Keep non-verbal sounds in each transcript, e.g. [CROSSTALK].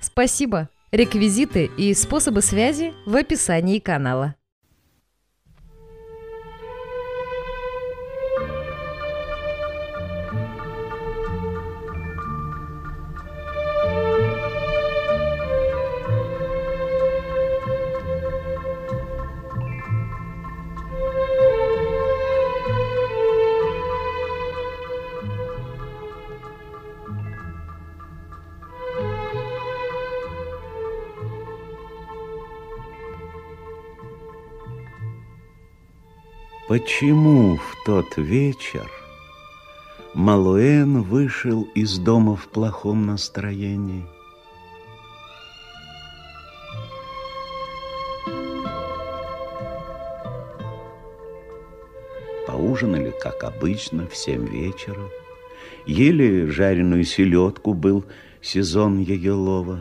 Спасибо! Реквизиты и способы связи в описании канала. Почему в тот вечер Малуэн вышел из дома в плохом настроении? Поужинали, как обычно, в семь вечера. Ели жареную селедку, был сезон ее лова.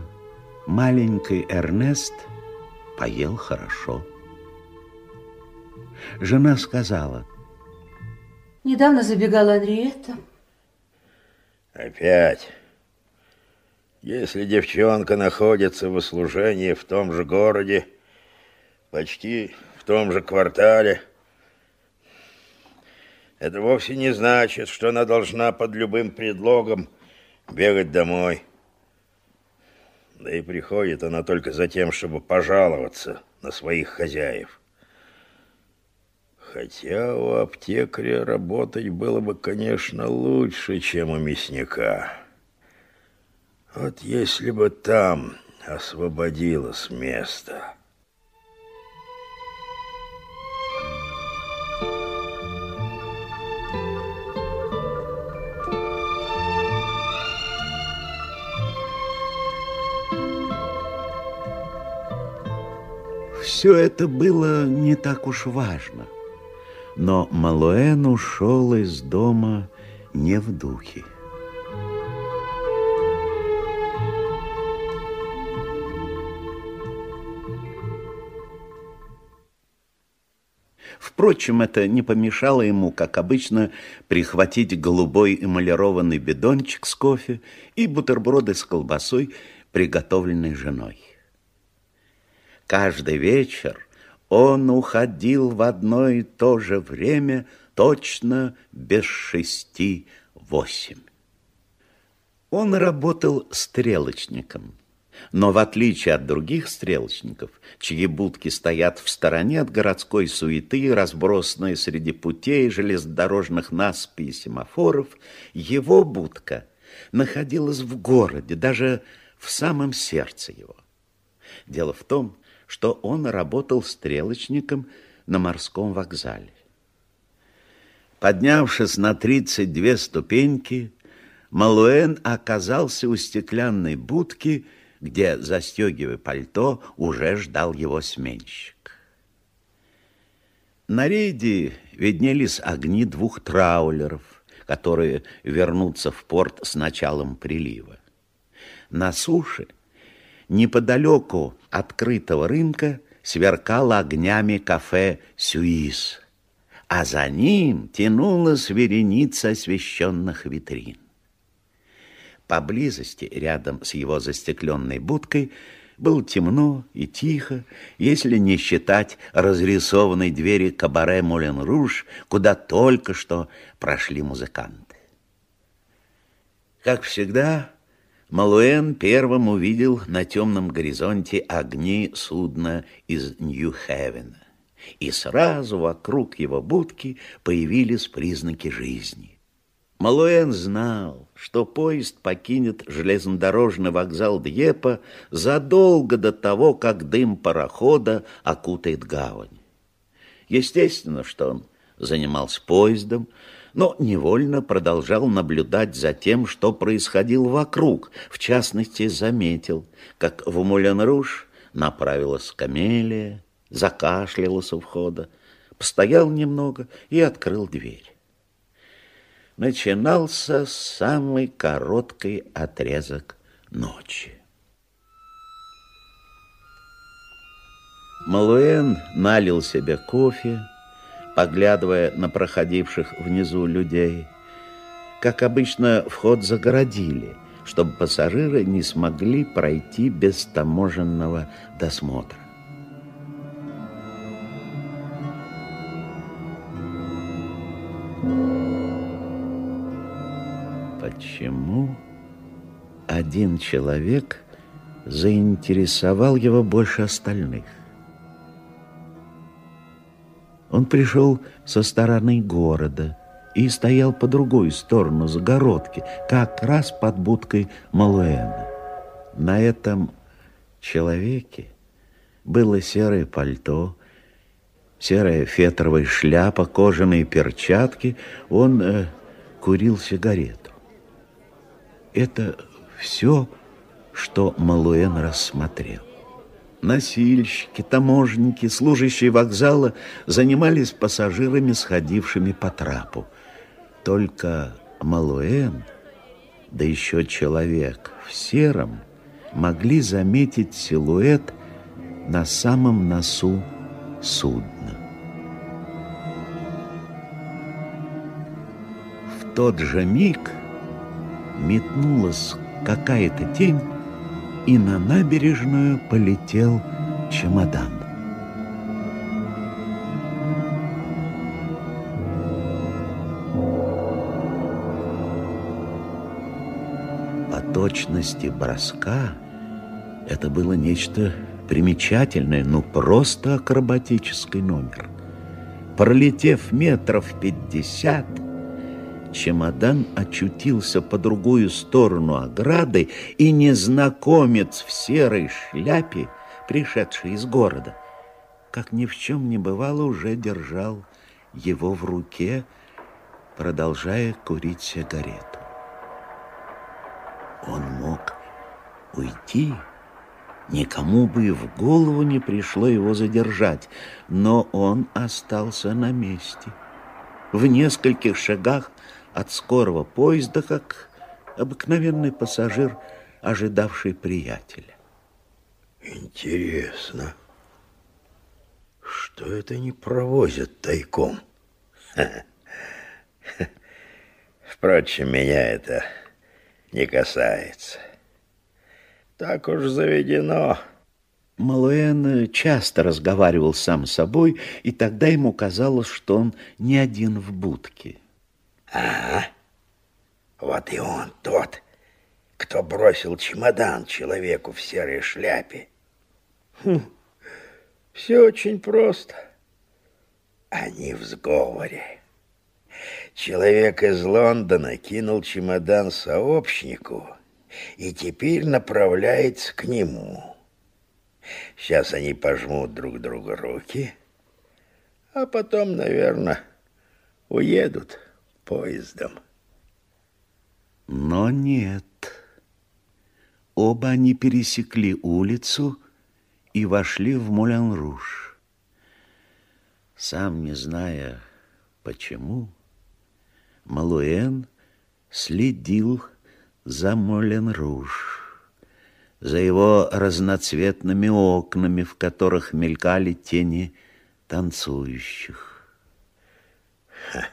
Маленький Эрнест поел хорошо. Жена сказала. Недавно забегала Анриетта. Опять. Если девчонка находится в услужении в том же городе, почти в том же квартале, это вовсе не значит, что она должна под любым предлогом бегать домой. Да и приходит она только за тем, чтобы пожаловаться на своих хозяев. Хотя у аптекаря работать было бы, конечно, лучше, чем у мясника. Вот если бы там освободилось место... Все это было не так уж важно. Но Малуэн ушел из дома не в духе. Впрочем, это не помешало ему, как обычно, прихватить голубой эмалированный бидончик с кофе и бутерброды с колбасой, приготовленной женой. Каждый вечер он уходил в одно и то же время точно без шести восемь. Он работал стрелочником, но в отличие от других стрелочников, чьи будки стоят в стороне от городской суеты, разбросанные среди путей, железнодорожных насыпей и семафоров, его будка находилась в городе, даже в самом сердце его. Дело в том, что он работал стрелочником на морском вокзале. Поднявшись на 32 ступеньки, Малуэн оказался у стеклянной будки, где, застегивая пальто, уже ждал его сменщик. На рейде виднелись огни двух траулеров, которые вернутся в порт с началом прилива. На суше неподалеку открытого рынка сверкало огнями кафе «Сюис», а за ним тянулась вереница освещенных витрин. Поблизости, рядом с его застекленной будкой, было темно и тихо, если не считать разрисованной двери кабаре Молен Руж, куда только что прошли музыканты. Как всегда, Малуэн первым увидел на темном горизонте огни судна из Нью-Хевена, и сразу вокруг его будки появились признаки жизни. Малуэн знал, что поезд покинет железнодорожный вокзал Дьепа задолго до того, как дым парохода окутает гавань. Естественно, что он занимался поездом, но невольно продолжал наблюдать за тем, что происходило вокруг. В частности, заметил, как в Мулен-Руж направилась камелия, закашлялась у входа, постоял немного и открыл дверь. Начинался самый короткий отрезок ночи. Малуэн налил себе кофе, поглядывая на проходивших внизу людей. Как обычно, вход загородили, чтобы пассажиры не смогли пройти без таможенного досмотра. Почему один человек заинтересовал его больше остальных? Он пришел со стороны города и стоял по другую сторону загородки, как раз под будкой Малуэна. На этом человеке было серое пальто, серая фетровая шляпа, кожаные перчатки. Он э, курил сигарету. Это все, что Малуэн рассмотрел. Носильщики, таможенники, служащие вокзала занимались пассажирами, сходившими по трапу. Только Малуэн, да еще человек в сером, могли заметить силуэт на самом носу судна. В тот же миг метнулась какая-то тень, и на набережную полетел чемодан. По точности броска это было нечто примечательное, ну просто акробатический номер. Пролетев метров пятьдесят, чемодан очутился по другую сторону ограды, и незнакомец в серой шляпе, пришедший из города, как ни в чем не бывало, уже держал его в руке, продолжая курить сигарету. Он мог уйти, никому бы и в голову не пришло его задержать, но он остался на месте. В нескольких шагах от скорого поезда, как обыкновенный пассажир, ожидавший приятеля. Интересно, что это не провозят тайком? [LAUGHS] Впрочем, меня это не касается. Так уж заведено. Малуэн часто разговаривал сам с собой, и тогда ему казалось, что он не один в будке. А, вот и он тот, кто бросил чемодан человеку в серой шляпе. Хм, все очень просто. Они в сговоре. Человек из Лондона кинул чемодан сообщнику и теперь направляется к нему. Сейчас они пожмут друг другу руки, а потом, наверное, уедут поездом. Но нет. Оба они пересекли улицу и вошли в Мулен-Руж. Сам не зная почему, Малуэн следил за Мулен-Руж, за его разноцветными окнами, в которых мелькали тени танцующих. Ха.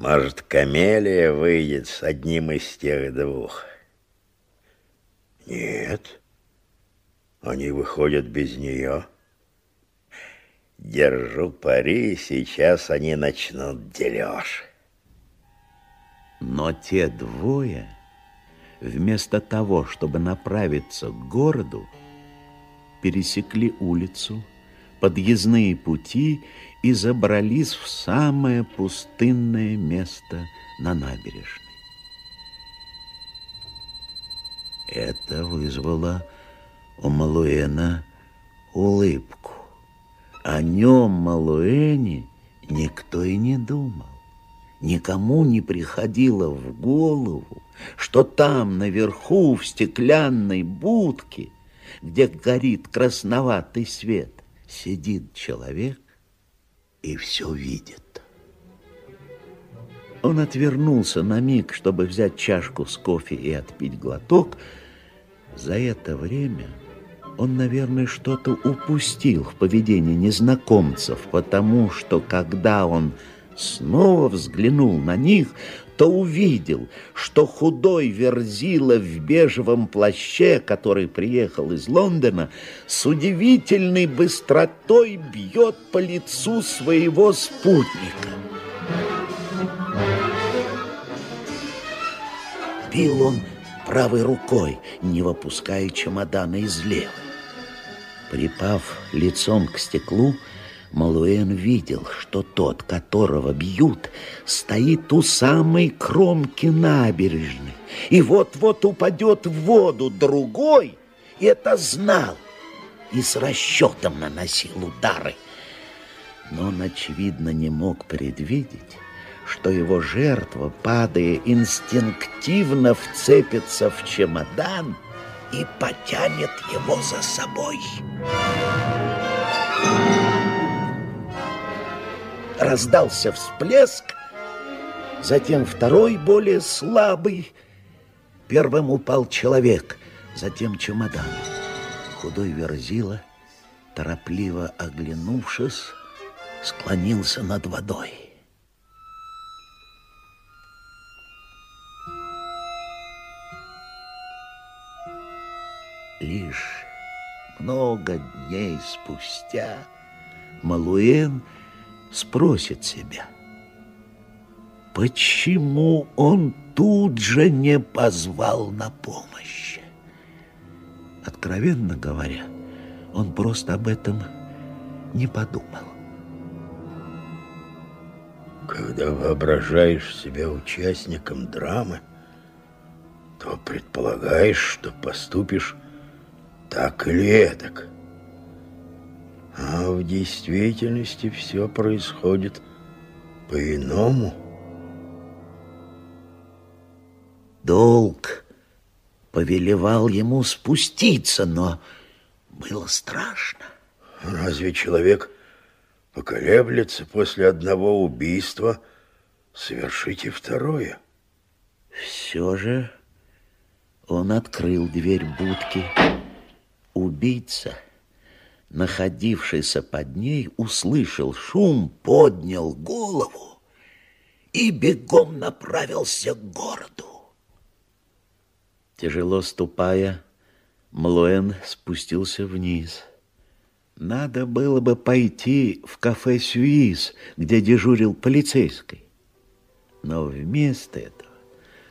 Может, камелия выйдет с одним из тех двух? Нет, они выходят без нее. Держу пари, сейчас они начнут дележ. Но те двое, вместо того, чтобы направиться к городу, пересекли улицу, подъездные пути и забрались в самое пустынное место на набережной. Это вызвало у Малуэна улыбку. О нем, Малуэне, никто и не думал. Никому не приходило в голову, что там, наверху, в стеклянной будке, где горит красноватый свет, сидит человек и все видит. Он отвернулся на миг, чтобы взять чашку с кофе и отпить глоток. За это время он, наверное, что-то упустил в поведении незнакомцев, потому что, когда он снова взглянул на них, то увидел, что худой верзила в бежевом плаще, который приехал из Лондона, с удивительной быстротой бьет по лицу своего спутника. Бил он правой рукой, не выпуская чемодана из левой. Припав лицом к стеклу, Малуэн видел, что тот, которого бьют, стоит у самой кромки набережной и вот-вот упадет в воду. Другой это знал и с расчетом наносил удары. Но он, очевидно, не мог предвидеть, что его жертва, падая инстинктивно, вцепится в чемодан и потянет его за собой. Раздался всплеск, затем второй, более слабый. Первым упал человек, затем чемодан. Худой верзила, торопливо оглянувшись, склонился над водой. Лишь много дней спустя Малуэн спросит себя, почему он тут же не позвал на помощь. Откровенно говоря, он просто об этом не подумал. Когда воображаешь себя участником драмы, то предполагаешь, что поступишь так или эдак. А в действительности все происходит по-иному. Долг повелевал ему спуститься, но было страшно. Разве человек поколеблется после одного убийства совершить и второе? Все же он открыл дверь будки. Убийца находившийся под ней, услышал шум, поднял голову и бегом направился к городу. Тяжело ступая, Млуэн спустился вниз. Надо было бы пойти в кафе «Сюиз», где дежурил полицейский. Но вместо этого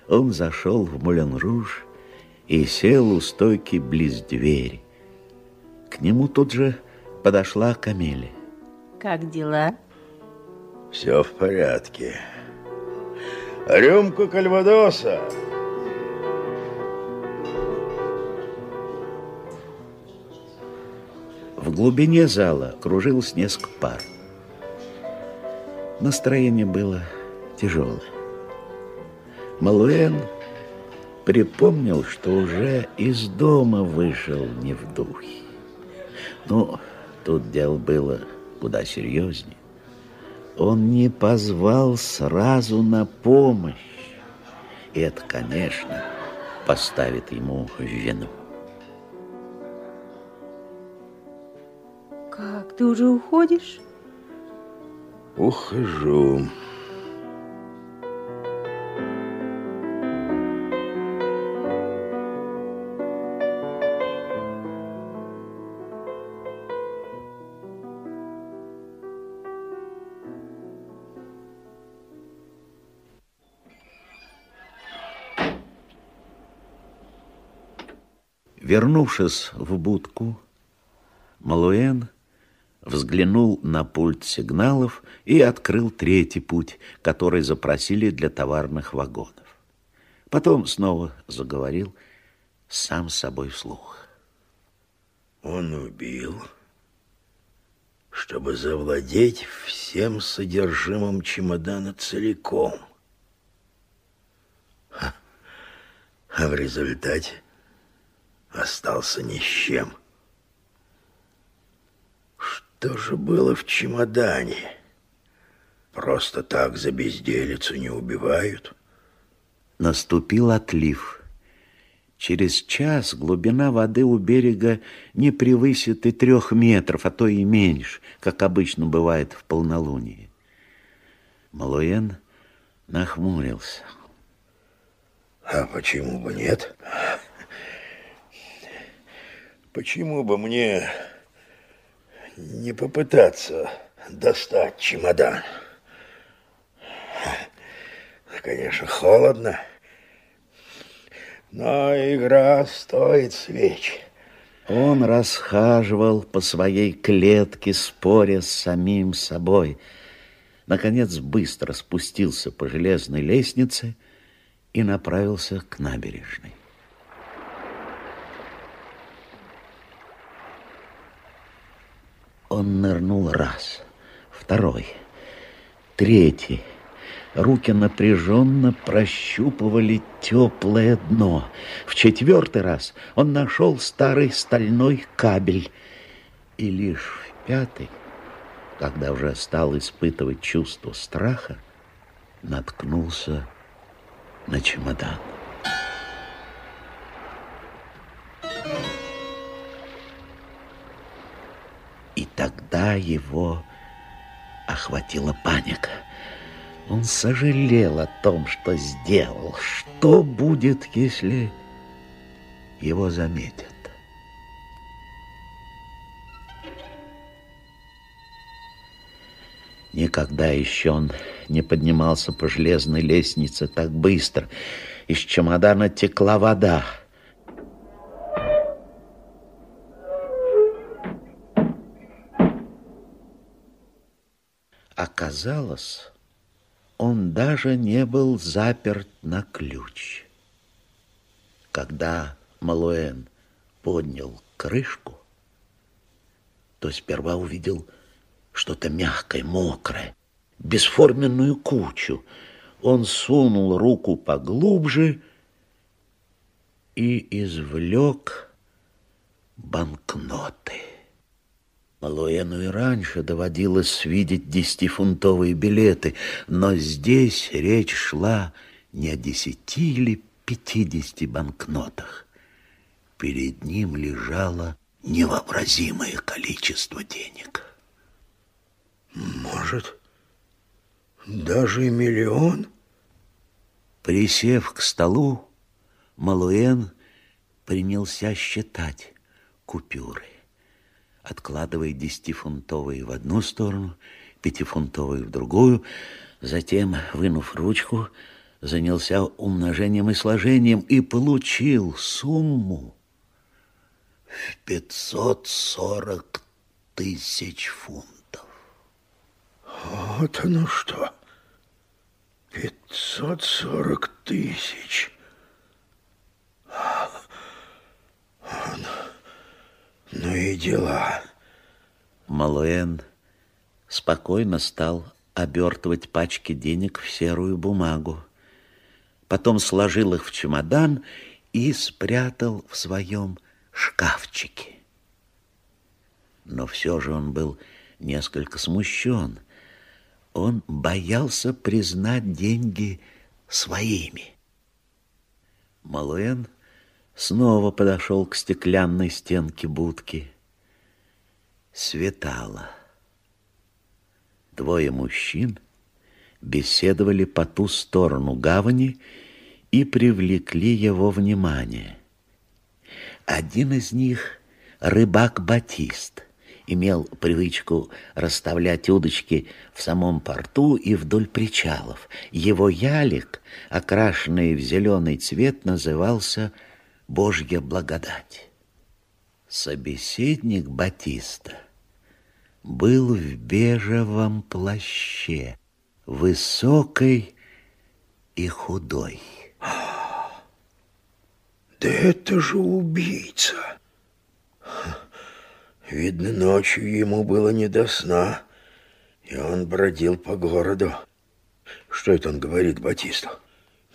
он зашел в Мулен-Руж и сел у стойки близ двери. К нему тут же подошла Камиле. Как дела? Все в порядке. Рюмку кальвадоса. В глубине зала кружилось несколько пар. Настроение было тяжелое. Малуэн припомнил, что уже из дома вышел не в духе. Ну, тут дело было куда серьезнее. Он не позвал сразу на помощь. И это, конечно, поставит ему вину. Как, ты уже уходишь? Ухожу. Вернувшись в будку, Малуэн взглянул на пульт сигналов и открыл третий путь, который запросили для товарных вагонов. Потом снова заговорил сам собой вслух. Он убил. чтобы завладеть всем содержимым чемодана целиком. А в результате остался ни с чем. Что же было в чемодане? Просто так за безделицу не убивают. Наступил отлив. Через час глубина воды у берега не превысит и трех метров, а то и меньше, как обычно бывает в полнолуние. Малуэн нахмурился. А почему бы нет? Почему бы мне не попытаться достать чемодан? Конечно, холодно, но игра стоит свеч. Он расхаживал по своей клетке, споря с самим собой. Наконец быстро спустился по железной лестнице и направился к набережной. Он нырнул раз, второй, третий. Руки напряженно прощупывали теплое дно. В четвертый раз он нашел старый стальной кабель. И лишь в пятый, когда уже стал испытывать чувство страха, наткнулся на чемодан. И тогда его охватила паника. Он сожалел о том, что сделал. Что будет, если его заметят? Никогда еще он не поднимался по железной лестнице так быстро. Из чемодана текла вода. Оказалось, он даже не был заперт на ключ. Когда Малуэн поднял крышку, то сперва увидел что-то мягкое, мокрое, бесформенную кучу. Он сунул руку поглубже и извлек банкноты. Малуэну и раньше доводилось видеть десятифунтовые билеты, но здесь речь шла не о десяти или пятидесяти банкнотах. Перед ним лежало невообразимое количество денег. Может, даже и миллион? Присев к столу, Малуэн принялся считать купюры откладывая десятифунтовые в одну сторону, пятифунтовые в другую, затем, вынув ручку, занялся умножением и сложением и получил сумму в пятьсот сорок тысяч фунтов. Вот оно что, пятьсот сорок тысяч. Ну и дела. Малуэн спокойно стал обертывать пачки денег в серую бумагу. Потом сложил их в чемодан и спрятал в своем шкафчике. Но все же он был несколько смущен. Он боялся признать деньги своими. Малуэн снова подошел к стеклянной стенке будки. Светало. Двое мужчин беседовали по ту сторону гавани и привлекли его внимание. Один из них — рыбак Батист — имел привычку расставлять удочки в самом порту и вдоль причалов. Его ялик, окрашенный в зеленый цвет, назывался Божья благодать. Собеседник Батиста был в бежевом плаще, высокой и худой. Да это же убийца. Видно, ночью ему было не до сна, и он бродил по городу. Что это он говорит Батисту?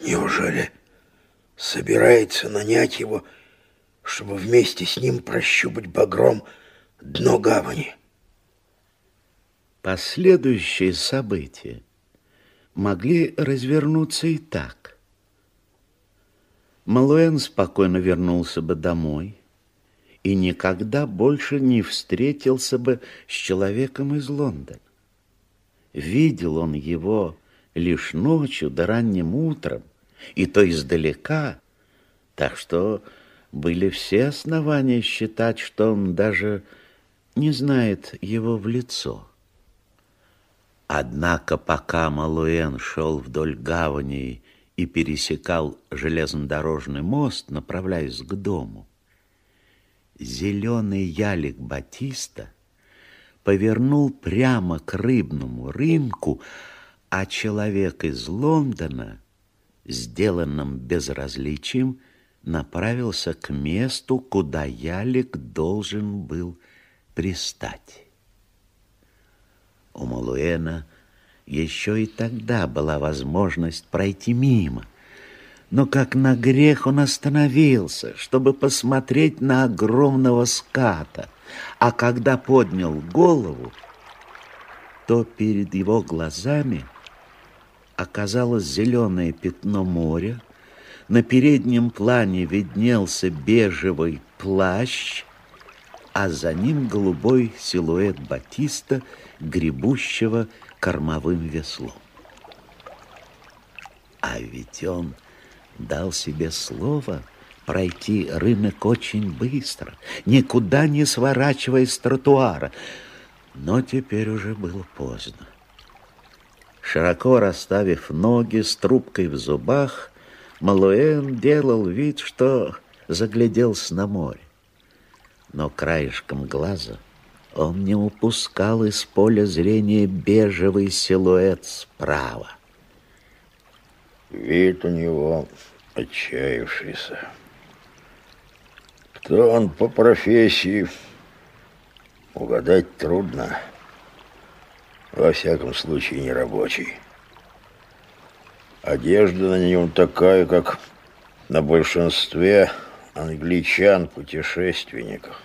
Неужели собирается нанять его, чтобы вместе с ним прощупать багром дно гавани? Последующие события могли развернуться и так. Малуэн спокойно вернулся бы домой и никогда больше не встретился бы с человеком из Лондона. Видел он его лишь ночью да ранним утром, и то издалека, так что были все основания считать, что он даже не знает его в лицо. Однако пока Малуэн шел вдоль гавани и пересекал железнодорожный мост, направляясь к дому, зеленый ялик Батиста повернул прямо к рыбному рынку, а человек из Лондона, сделанным безразличием, направился к месту, куда ялик должен был пристать. У Малуэна еще и тогда была возможность пройти мимо, но как на грех он остановился, чтобы посмотреть на огромного ската, а когда поднял голову, то перед его глазами оказалось зеленое пятно моря, на переднем плане виднелся бежевый плащ, а за ним голубой силуэт Батиста, гребущего кормовым веслом. А ведь он дал себе слово пройти рынок очень быстро, никуда не сворачивая с тротуара. Но теперь уже было поздно. Широко расставив ноги с трубкой в зубах, Малуэн делал вид, что загляделся на море. Но краешком глаза он не упускал из поля зрения бежевый силуэт справа. Вид у него отчаявшийся. Кто он по профессии, угадать трудно. Во всяком случае, не рабочий. Одежда на нем такая, как на большинстве англичан-путешественников.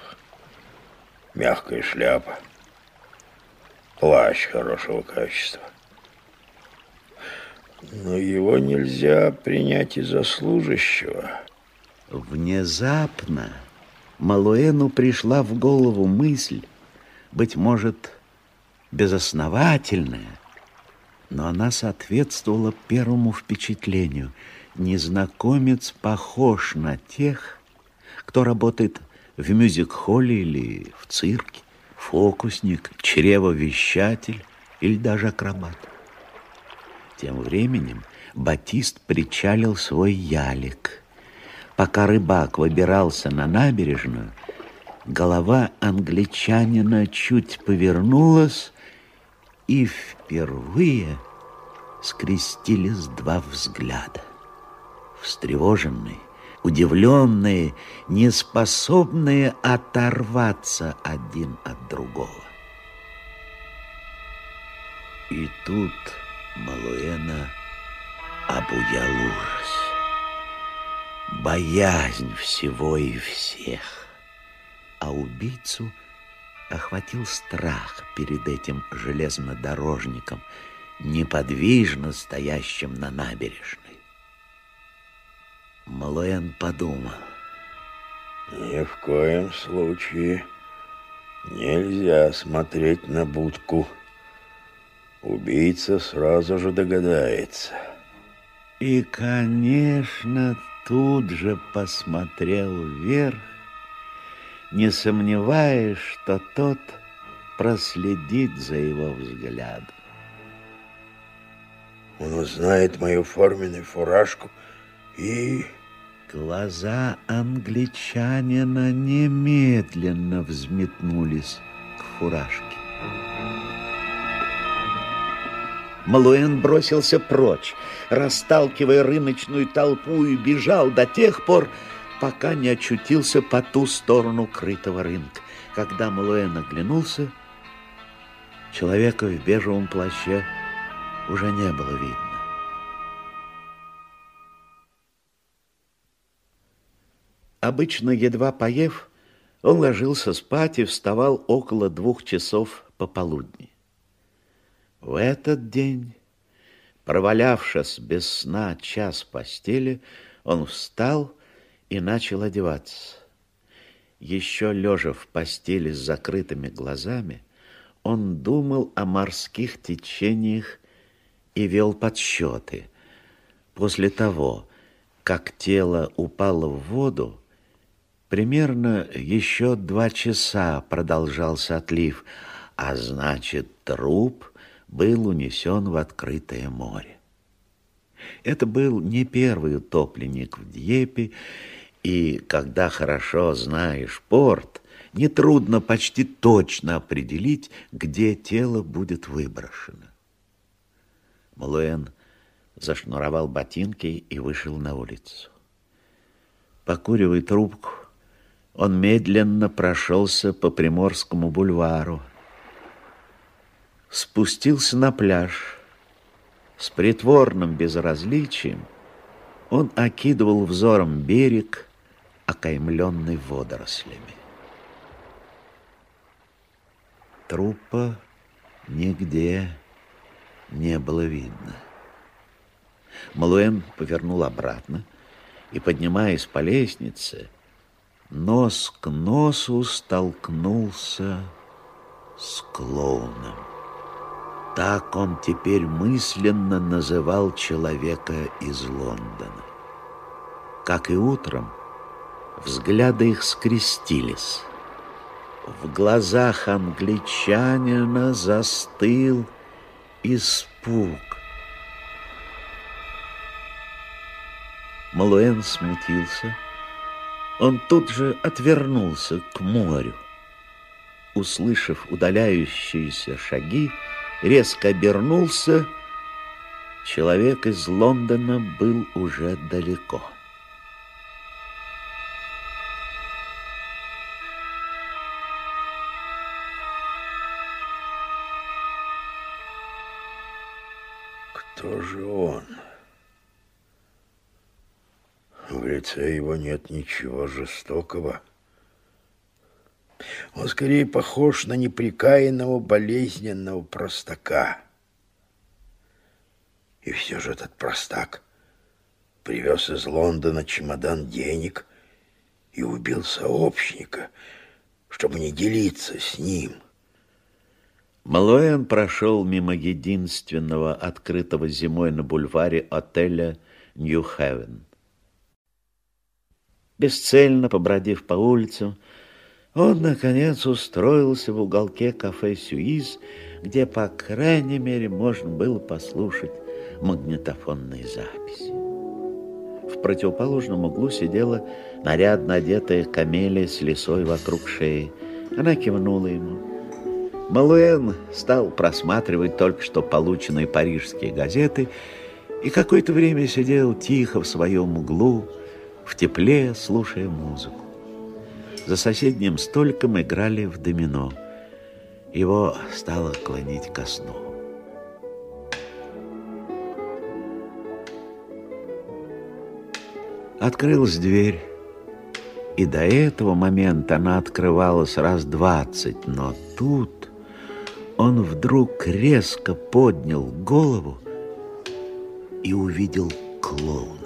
Мягкая шляпа, плащ хорошего качества. Но его нельзя принять и за служащего. Внезапно Малуэну пришла в голову мысль, быть может, безосновательная, но она соответствовала первому впечатлению. Незнакомец похож на тех, кто работает в мюзик-холле или в цирке, фокусник, чревовещатель или даже акробат. Тем временем Батист причалил свой ялик. Пока рыбак выбирался на набережную, голова англичанина чуть повернулась, и впервые скрестились два взгляда. Встревоженный, удивленные, неспособные оторваться один от другого. И тут Малуэна обуял ужас, боязнь всего и всех, а убийцу охватил страх перед этим железнодорожником, неподвижно стоящим на набережной. Малуэн подумал. Ни в коем случае нельзя смотреть на будку. Убийца сразу же догадается. И, конечно, тут же посмотрел вверх, не сомневаясь, что тот проследит за его взглядом. Он узнает мою форменную фуражку и... Глаза англичанина немедленно взметнулись к фуражке. Малуэн бросился прочь, расталкивая рыночную толпу и бежал до тех пор, пока не очутился по ту сторону крытого рынка. Когда Малуэн оглянулся, человека в бежевом плаще уже не было видно. Обычно, едва поев, он ложился спать и вставал около двух часов пополудни. В этот день, провалявшись без сна час постели, он встал и начал одеваться. Еще лежа в постели с закрытыми глазами, он думал о морских течениях и вел подсчеты. После того, как тело упало в воду, Примерно еще два часа продолжался отлив, а значит, труп был унесен в открытое море. Это был не первый утопленник в Дьепе, и когда хорошо знаешь порт, нетрудно почти точно определить, где тело будет выброшено. Малуэн зашнуровал ботинки и вышел на улицу. Покуривая трубку, он медленно прошелся по Приморскому бульвару, спустился на пляж. С притворным безразличием он окидывал взором берег, окаймленный водорослями. Трупа нигде не было видно. Малуэн повернул обратно и, поднимаясь по лестнице, нос к носу столкнулся с клоуном. Так он теперь мысленно называл человека из Лондона. Как и утром, взгляды их скрестились. В глазах англичанина застыл испуг. Малуэн смутился, он тут же отвернулся к морю. Услышав удаляющиеся шаги, резко обернулся. Человек из Лондона был уже далеко. Лице его нет ничего жестокого. Он скорее похож на неприкаянного болезненного простака. И все же этот простак привез из Лондона чемодан денег и убил сообщника, чтобы не делиться с ним. Малуэн прошел мимо единственного открытого зимой на бульваре отеля «Нью-Хевен». Бесцельно побродив по улицам, он, наконец, устроился в уголке кафе «Сюиз», где, по крайней мере, можно было послушать магнитофонные записи. В противоположном углу сидела нарядно одетая камелия с лисой вокруг шеи. Она кивнула ему. Малуэн стал просматривать только что полученные парижские газеты и какое-то время сидел тихо в своем углу, в тепле, слушая музыку. За соседним столиком играли в домино. Его стало клонить ко сну. Открылась дверь, и до этого момента она открывалась раз двадцать, но тут он вдруг резко поднял голову и увидел клоуна.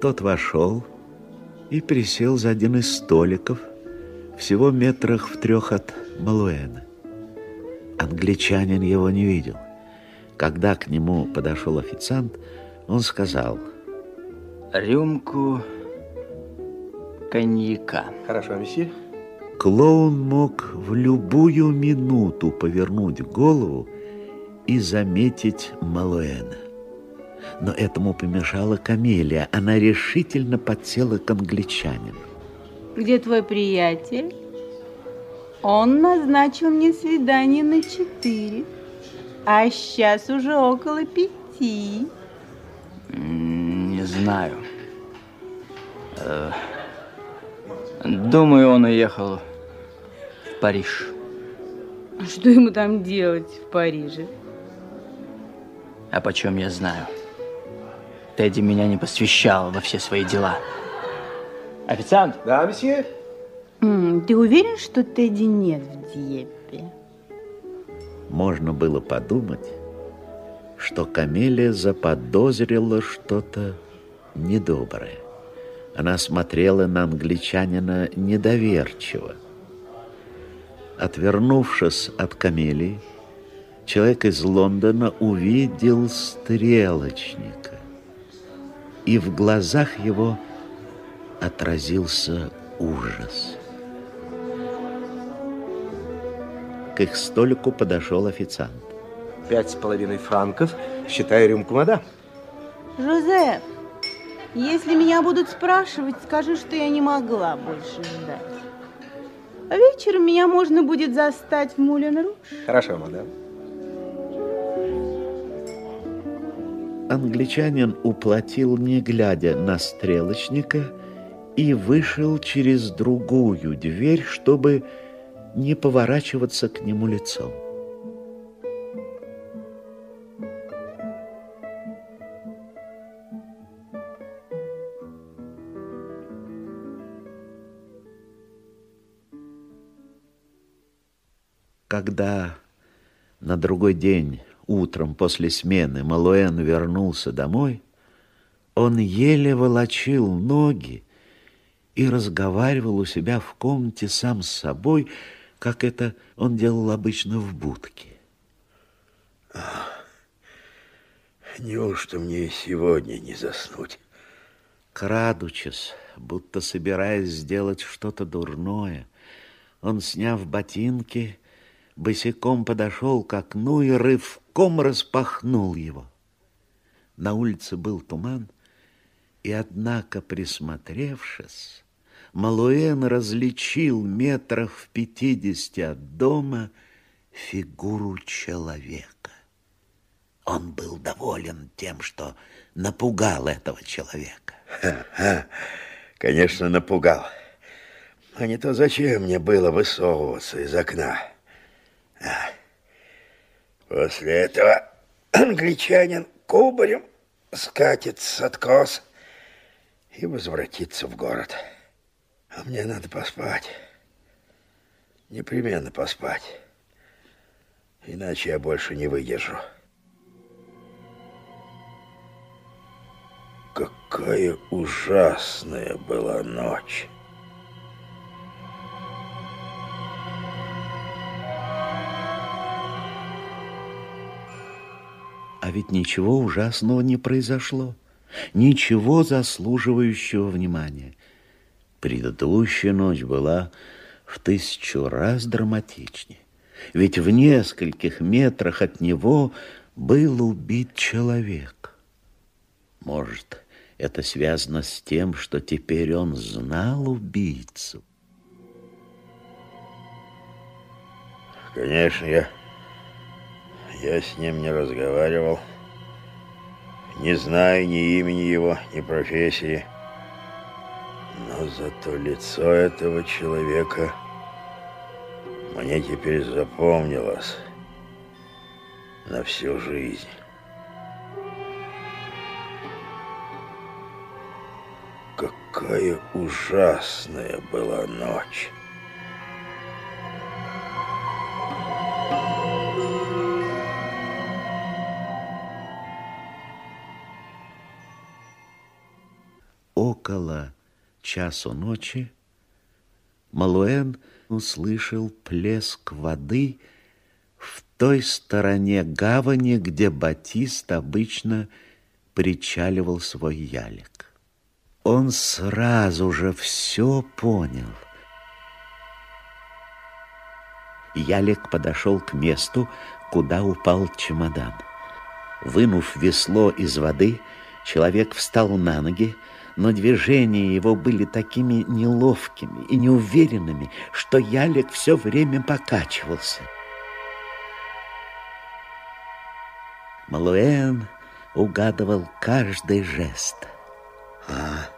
Тот вошел и присел за один из столиков, всего метрах в трех от Малуэна. Англичанин его не видел. Когда к нему подошел официант, он сказал... Рюмку коньяка. Хорошо, месье. Клоун мог в любую минуту повернуть голову и заметить Малуэна но этому помешала Камелия. Она решительно подсела к англичанину. Где твой приятель? Он назначил мне свидание на четыре, а сейчас уже около пяти. Не знаю. Э, думаю, он уехал в Париж. А что ему там делать в Париже? А почем я знаю? Тедди меня не посвящал во все свои дела. Официант! Да, месье? М, Ты уверен, что Тедди нет в Диеппе? Можно было подумать, что Камелия заподозрила что-то недоброе. Она смотрела на англичанина недоверчиво. Отвернувшись от Камелии, человек из Лондона увидел стрелочника, и в глазах его отразился ужас. К их столику подошел официант. Пять с половиной франков, считая рюмку вода. Жозеф, если меня будут спрашивать, скажи, что я не могла больше ждать. А вечером меня можно будет застать в Мулен-Руш. Хорошо, мадам. Англичанин уплатил, не глядя на стрелочника, и вышел через другую дверь, чтобы не поворачиваться к нему лицом. Когда на другой день, утром после смены, Малуэн вернулся домой, он еле волочил ноги и разговаривал у себя в комнате сам с собой, как это он делал обычно в будке. Неужто мне сегодня не заснуть? Крадучись, будто собираясь сделать что-то дурное, он, сняв ботинки, босиком подошел к окну и рывком распахнул его. На улице был туман, и, однако, присмотревшись, Малуэн различил метрах в пятидесяти от дома фигуру человека. Он был доволен тем, что напугал этого человека. Конечно, напугал. А не то зачем мне было высовываться из окна? После этого англичанин кубарем скатит с откос и возвратится в город. А мне надо поспать. Непременно поспать. Иначе я больше не выдержу. Какая ужасная была ночь. Ведь ничего ужасного не произошло, ничего заслуживающего внимания. Предыдущая ночь была в тысячу раз драматичнее, ведь в нескольких метрах от него был убит человек. Может, это связано с тем, что теперь он знал убийцу. Конечно, я, я с ним не разговаривал. Не знаю ни имени его, ни профессии. Но зато лицо этого человека мне теперь запомнилось на всю жизнь. Какая ужасная была ночь. Около часу ночи Малуэн услышал плеск воды в той стороне гавани, где Батист обычно причаливал свой ялик. Он сразу же все понял. Ялик подошел к месту, куда упал чемодан. Вынув весло из воды, человек встал на ноги, но движения его были такими неловкими и неуверенными, что ялик все время покачивался. Малуэн угадывал каждый жест. А,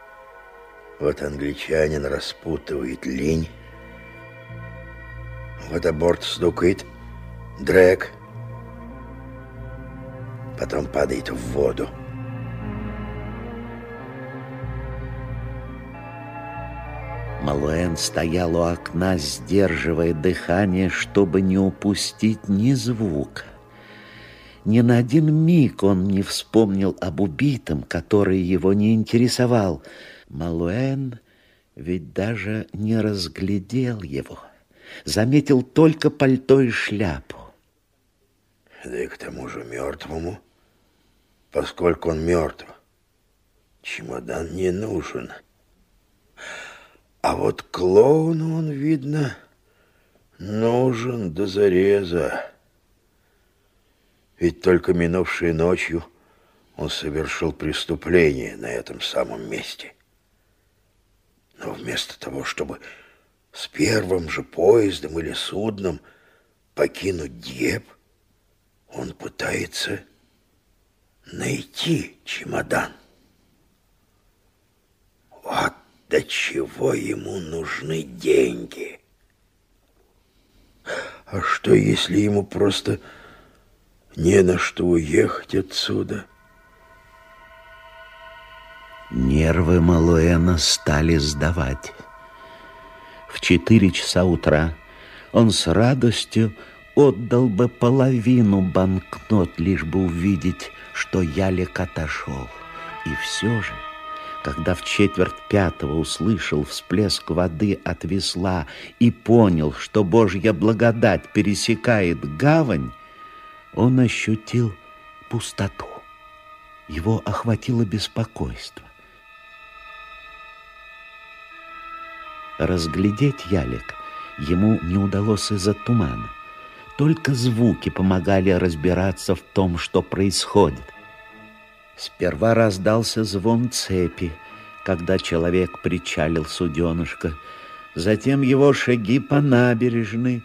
вот англичанин распутывает лень, Вот аборт стукает, дрэк, потом падает в воду. Малуэн стоял у окна, сдерживая дыхание, чтобы не упустить ни звука. Ни на один миг он не вспомнил об убитом, который его не интересовал. Малуэн ведь даже не разглядел его. Заметил только пальто и шляпу. Да и к тому же мертвому, поскольку он мертв, чемодан не нужен. А вот клоуну он, видно, нужен до зареза. Ведь только минувшей ночью он совершил преступление на этом самом месте. Но вместо того, чтобы с первым же поездом или судном покинуть Дьеп, он пытается найти чемодан. Вот до чего ему нужны деньги. А что, если ему просто не на что уехать отсюда? Нервы Малуэна стали сдавать. В четыре часа утра он с радостью отдал бы половину банкнот, лишь бы увидеть, что Ялик отошел. И все же когда в четверть пятого услышал всплеск воды от весла и понял, что Божья благодать пересекает гавань, он ощутил пустоту. Его охватило беспокойство. Разглядеть ялик ему не удалось из-за тумана. Только звуки помогали разбираться в том, что происходит. Сперва раздался звон цепи, когда человек причалил суденышко. Затем его шаги по набережной,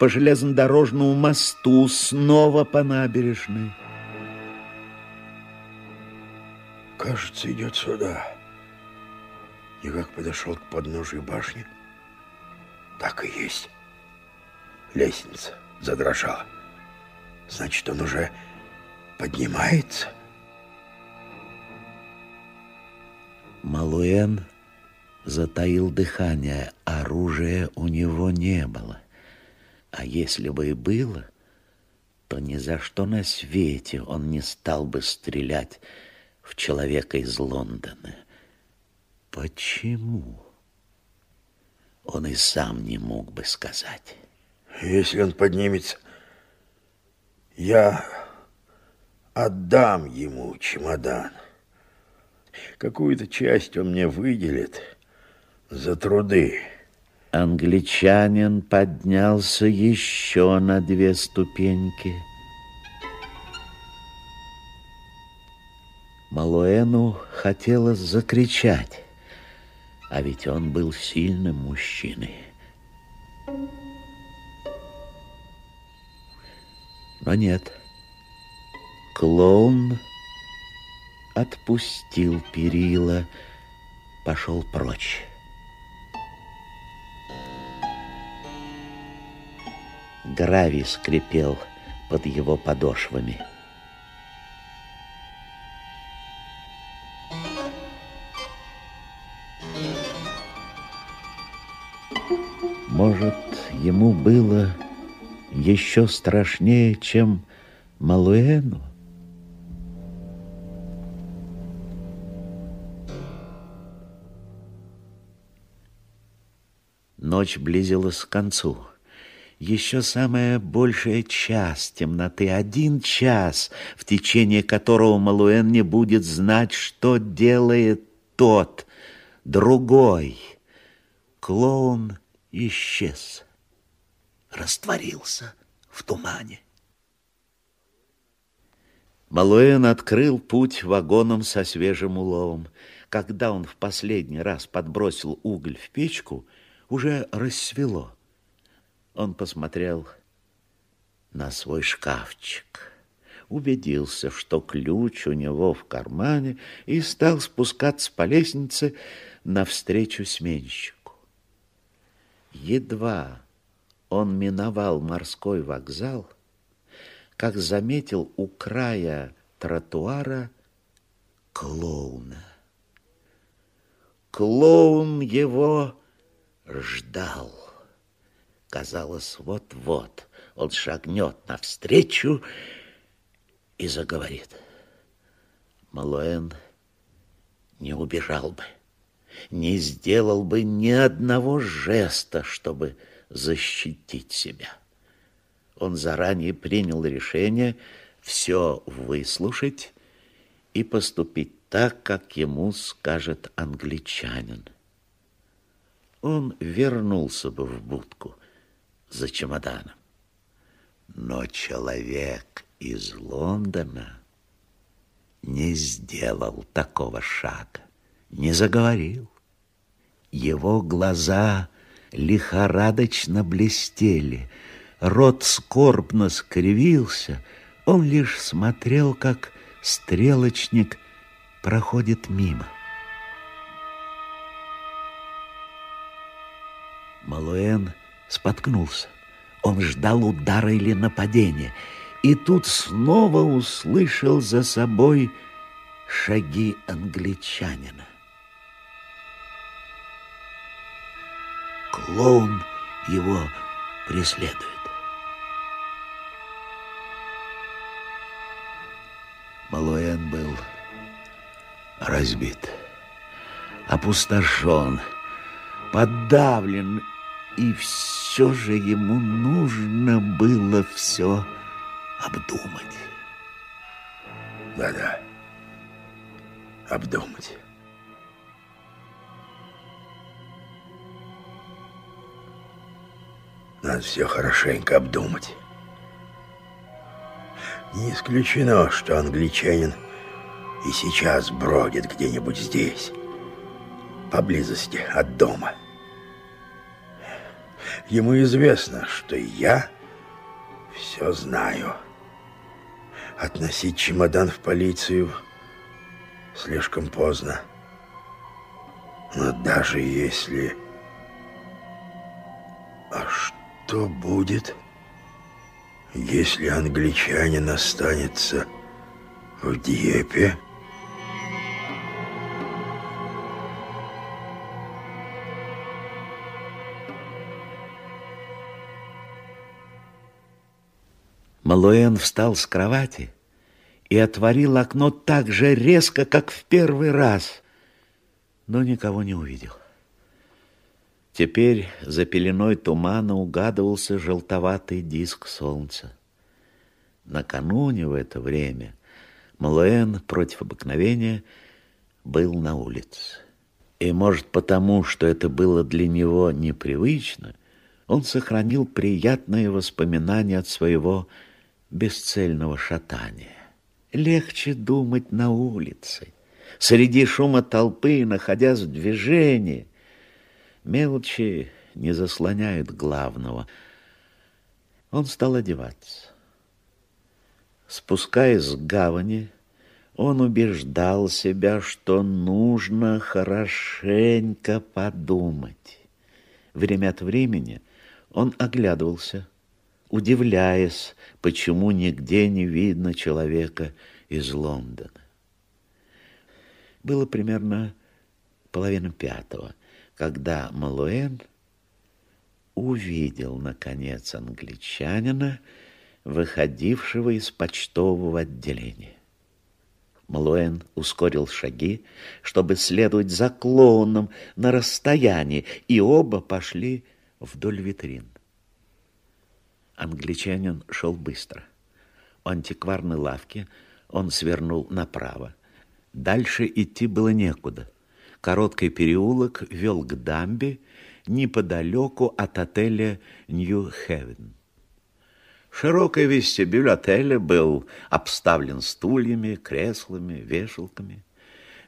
по железнодорожному мосту, снова по набережной. Кажется, идет сюда. И как подошел к подножию башни, так и есть. Лестница задрожала. Значит, он уже поднимается. Малуэн затаил дыхание, оружия у него не было. А если бы и было, то ни за что на свете он не стал бы стрелять в человека из Лондона. Почему? Он и сам не мог бы сказать. Если он поднимется, я отдам ему чемодан. Какую-то часть он мне выделит за труды. Англичанин поднялся еще на две ступеньки. Малуэну хотелось закричать, а ведь он был сильным мужчиной. Но нет, клоун отпустил перила, пошел прочь. Гравий скрипел под его подошвами. Может, ему было еще страшнее, чем Малуэну? Ночь близилась к концу. Еще самая большая час темноты, один час, в течение которого Малуэн не будет знать, что делает тот, другой. Клоун исчез, растворился в тумане. Малуэн открыл путь вагоном со свежим уловом. Когда он в последний раз подбросил уголь в печку, уже рассвело. Он посмотрел на свой шкафчик, убедился, что ключ у него в кармане, и стал спускаться по лестнице навстречу сменщику. Едва он миновал морской вокзал, как заметил у края тротуара клоуна. Клоун его ждал. Казалось, вот-вот он шагнет навстречу и заговорит. Малуэн не убежал бы, не сделал бы ни одного жеста, чтобы защитить себя. Он заранее принял решение все выслушать и поступить так, как ему скажет англичанин. Он вернулся бы в будку за чемоданом. Но человек из Лондона не сделал такого шага, не заговорил. Его глаза лихорадочно блестели, рот скорбно скривился, он лишь смотрел, как стрелочник проходит мимо. Малуэн споткнулся. Он ждал удара или нападения, и тут снова услышал за собой шаги англичанина. Клоун его преследует. Малуэн был разбит, опустошен, подавлен и все же ему нужно было все обдумать. Да-да, обдумать. Надо все хорошенько обдумать. Не исключено, что англичанин и сейчас бродит где-нибудь здесь, поблизости от дома. Ему известно, что я все знаю. Относить чемодан в полицию слишком поздно. Но даже если... А что будет, если англичанин останется в Диепе? Малуэн встал с кровати и отворил окно так же резко, как в первый раз, но никого не увидел. Теперь за пеленой тумана угадывался желтоватый диск солнца. Накануне в это время Малуэн против обыкновения был на улице. И, может, потому, что это было для него непривычно, он сохранил приятные воспоминания от своего бесцельного шатания. Легче думать на улице, среди шума толпы, находясь в движении. Мелочи не заслоняют главного. Он стал одеваться. Спускаясь с гавани, он убеждал себя, что нужно хорошенько подумать. Время от времени он оглядывался – удивляясь, почему нигде не видно человека из Лондона. Было примерно половина пятого, когда Малуэн увидел, наконец, англичанина, выходившего из почтового отделения. Малуэн ускорил шаги, чтобы следовать за клоуном на расстоянии, и оба пошли вдоль витрин. Англичанин шел быстро. У антикварной лавки он свернул направо. Дальше идти было некуда. Короткий переулок вел к дамбе неподалеку от отеля Нью-Хевен. Широкий вестибюль отеля был обставлен стульями, креслами, вешалками.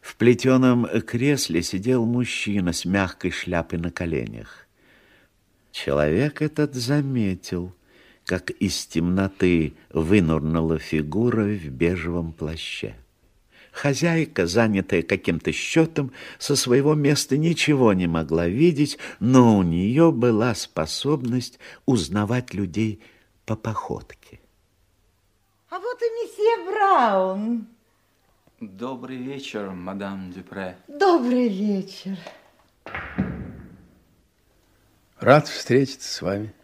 В плетеном кресле сидел мужчина с мягкой шляпой на коленях. Человек этот заметил – как из темноты вынурнула фигура в бежевом плаще. Хозяйка, занятая каким-то счетом, со своего места ничего не могла видеть, но у нее была способность узнавать людей по походке. А вот и месье Браун. Добрый вечер, мадам Дюпре. Добрый вечер. Рад встретиться с вами,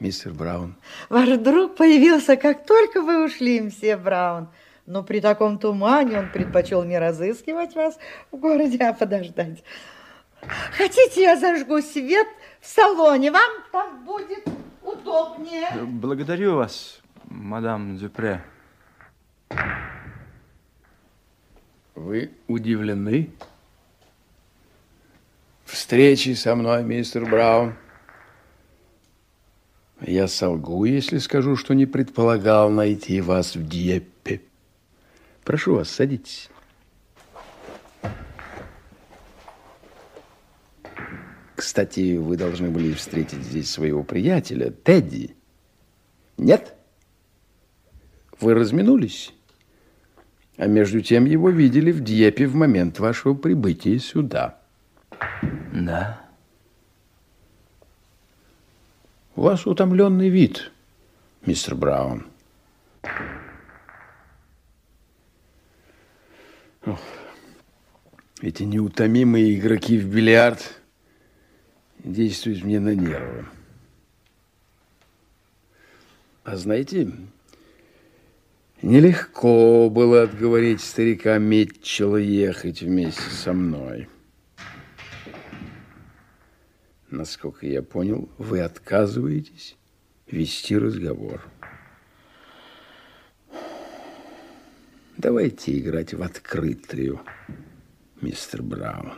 мистер Браун. Ваш друг появился, как только вы ушли, месье Браун. Но при таком тумане он предпочел не разыскивать вас в городе, а подождать. Хотите, я зажгу свет в салоне? Вам там будет удобнее. Благодарю вас, мадам Дюпре. Вы удивлены? Встречи со мной, мистер Браун. Я солгу, если скажу, что не предполагал найти вас в Диеппе. Прошу вас, садитесь. Кстати, вы должны были встретить здесь своего приятеля, Тедди. Нет? Вы разминулись? А между тем его видели в Дьепе в момент вашего прибытия сюда. Да. У вас утомленный вид, мистер Браун. Ох, эти неутомимые игроки в бильярд действуют мне на нервы. А знаете, нелегко было отговорить старика Митчелла ехать вместе со мной. Насколько я понял, вы отказываетесь вести разговор. Давайте играть в открытую, мистер Браун.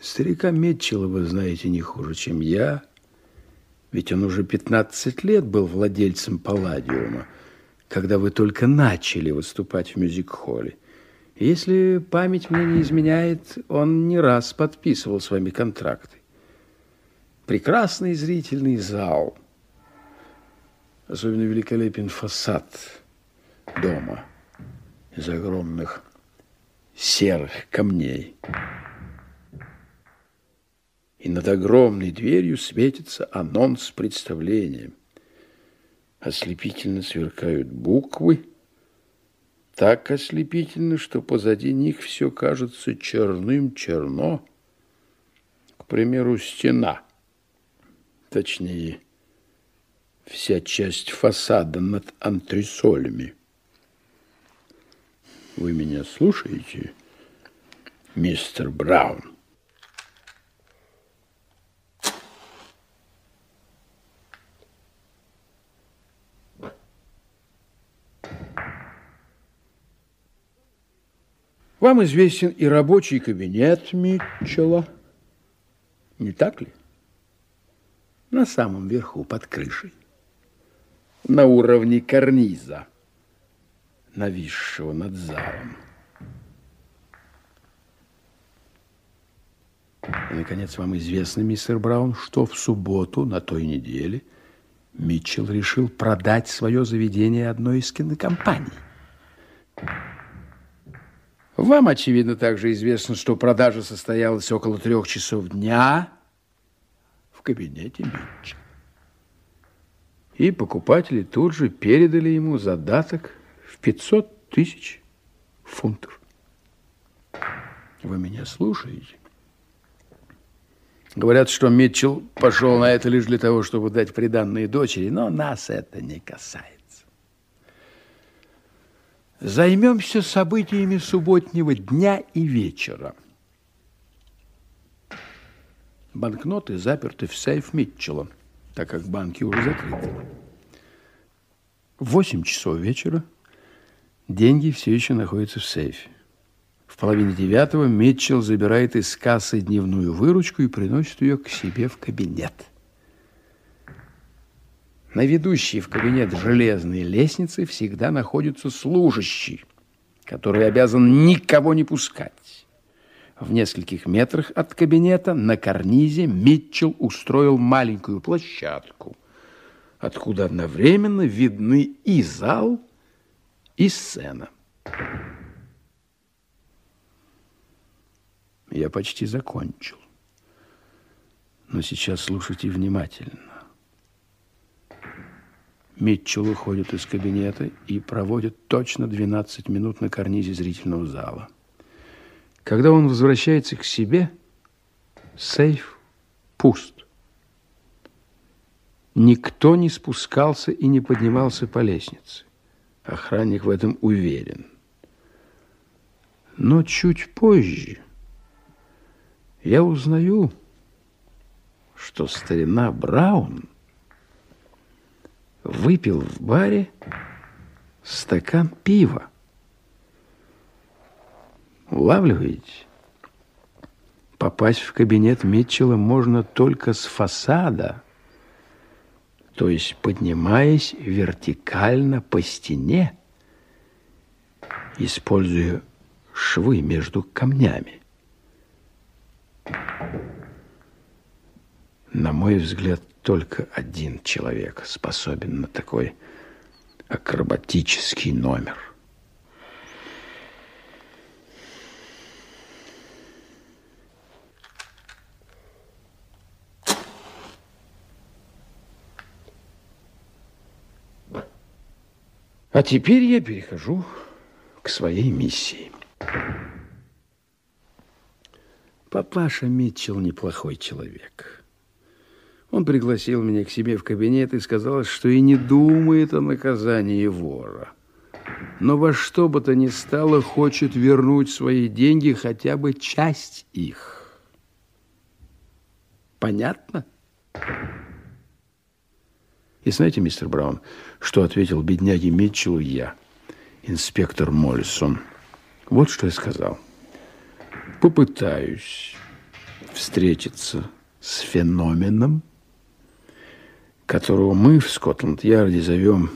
Старика Метчела вы знаете не хуже, чем я. Ведь он уже 15 лет был владельцем Палладиума, когда вы только начали выступать в мюзик-холле. Если память мне не изменяет, он не раз подписывал с вами контракты. Прекрасный зрительный зал. Особенно великолепен фасад дома из огромных серых камней. И над огромной дверью светится анонс представления. Ослепительно сверкают буквы, так ослепительно, что позади них все кажется черным-черно. К примеру, стена, точнее, вся часть фасада над антресолями. Вы меня слушаете, мистер Браун? Вам известен и рабочий кабинет Митчелла, не так ли? На самом верху, под крышей, на уровне карниза, нависшего над залом. И, наконец, вам известно, мистер Браун, что в субботу на той неделе Митчелл решил продать свое заведение одной из кинокомпаний. Вам, очевидно, также известно, что продажа состоялась около трех часов дня в кабинете Митча. И покупатели тут же передали ему задаток в 500 тысяч фунтов. Вы меня слушаете? Говорят, что Митчелл пошел на это лишь для того, чтобы дать приданные дочери, но нас это не касается. Займемся событиями субботнего дня и вечера. Банкноты заперты в сейф Митчелла, так как банки уже закрыты. В 8 часов вечера деньги все еще находятся в сейфе. В половине девятого Митчелл забирает из кассы дневную выручку и приносит ее к себе в кабинет. На ведущей в кабинет железной лестницы всегда находится служащий, который обязан никого не пускать. В нескольких метрах от кабинета на карнизе Митчелл устроил маленькую площадку, откуда одновременно видны и зал, и сцена. Я почти закончил. Но сейчас слушайте внимательно. Митчелл уходит из кабинета и проводит точно 12 минут на карнизе зрительного зала. Когда он возвращается к себе, сейф пуст. Никто не спускался и не поднимался по лестнице. Охранник в этом уверен. Но чуть позже я узнаю, что старина Браун выпил в баре стакан пива. Улавливаете? Попасть в кабинет Митчелла можно только с фасада, то есть поднимаясь вертикально по стене, используя швы между камнями. На мой взгляд, только один человек способен на такой акробатический номер. А теперь я перехожу к своей миссии. Папаша Митчелл неплохой человек. Он пригласил меня к себе в кабинет и сказал, что и не думает о наказании вора. Но во что бы то ни стало, хочет вернуть свои деньги, хотя бы часть их. Понятно? И знаете, мистер Браун, что ответил бедняге Митчеллу я, инспектор Мольсон? Вот что я сказал. Попытаюсь встретиться с феноменом, которого мы в Скотланд-Ярде зовем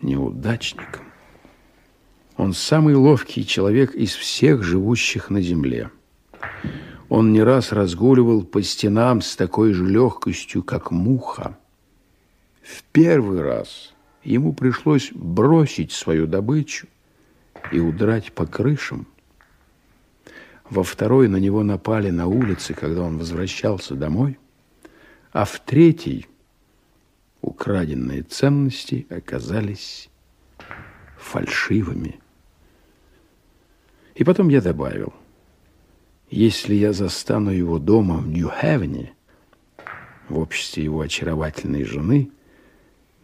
неудачником. Он самый ловкий человек из всех живущих на земле. Он не раз разгуливал по стенам с такой же легкостью, как муха. В первый раз ему пришлось бросить свою добычу и удрать по крышам. Во второй на него напали на улице, когда он возвращался домой. А в третий украденные ценности оказались фальшивыми. И потом я добавил, если я застану его дома в Нью-Хевене, в обществе его очаровательной жены,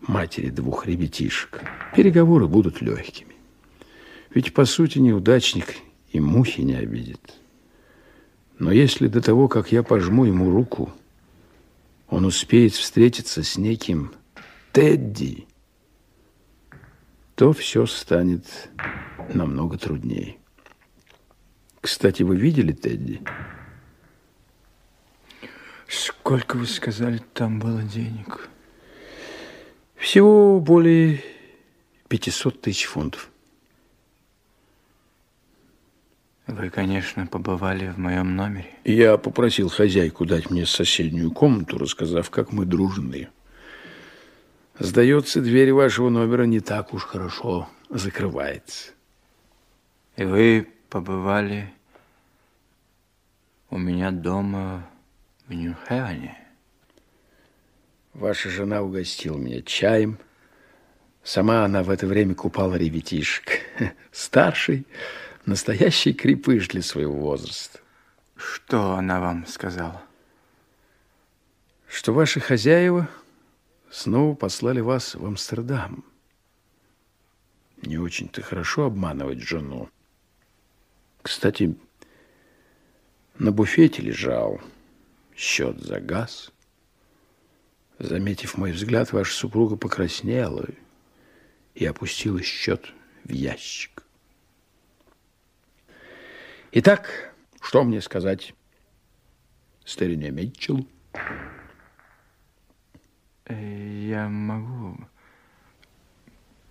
матери двух ребятишек, переговоры будут легкими. Ведь, по сути, неудачник и мухи не обидит. Но если до того, как я пожму ему руку, он успеет встретиться с неким Тедди, то все станет намного труднее. Кстати, вы видели Тедди? Сколько вы сказали, там было денег? Всего более 500 тысяч фунтов. Вы, конечно, побывали в моем номере. Я попросил хозяйку дать мне соседнюю комнату, рассказав, как мы дружны. Сдается, дверь вашего номера не так уж хорошо закрывается. И вы побывали у меня дома в Нью-Хевене? Ваша жена угостила меня чаем. Сама она в это время купала ребятишек. [LAUGHS] Старший Настоящий крепыш для своего возраста. Что она вам сказала? Что ваши хозяева снова послали вас в Амстердам. Не очень-то хорошо обманывать жену. Кстати, на буфете лежал счет за газ. Заметив мой взгляд, ваша супруга покраснела и опустила счет в ящик. Итак, что мне сказать старине Митчеллу? Э, я могу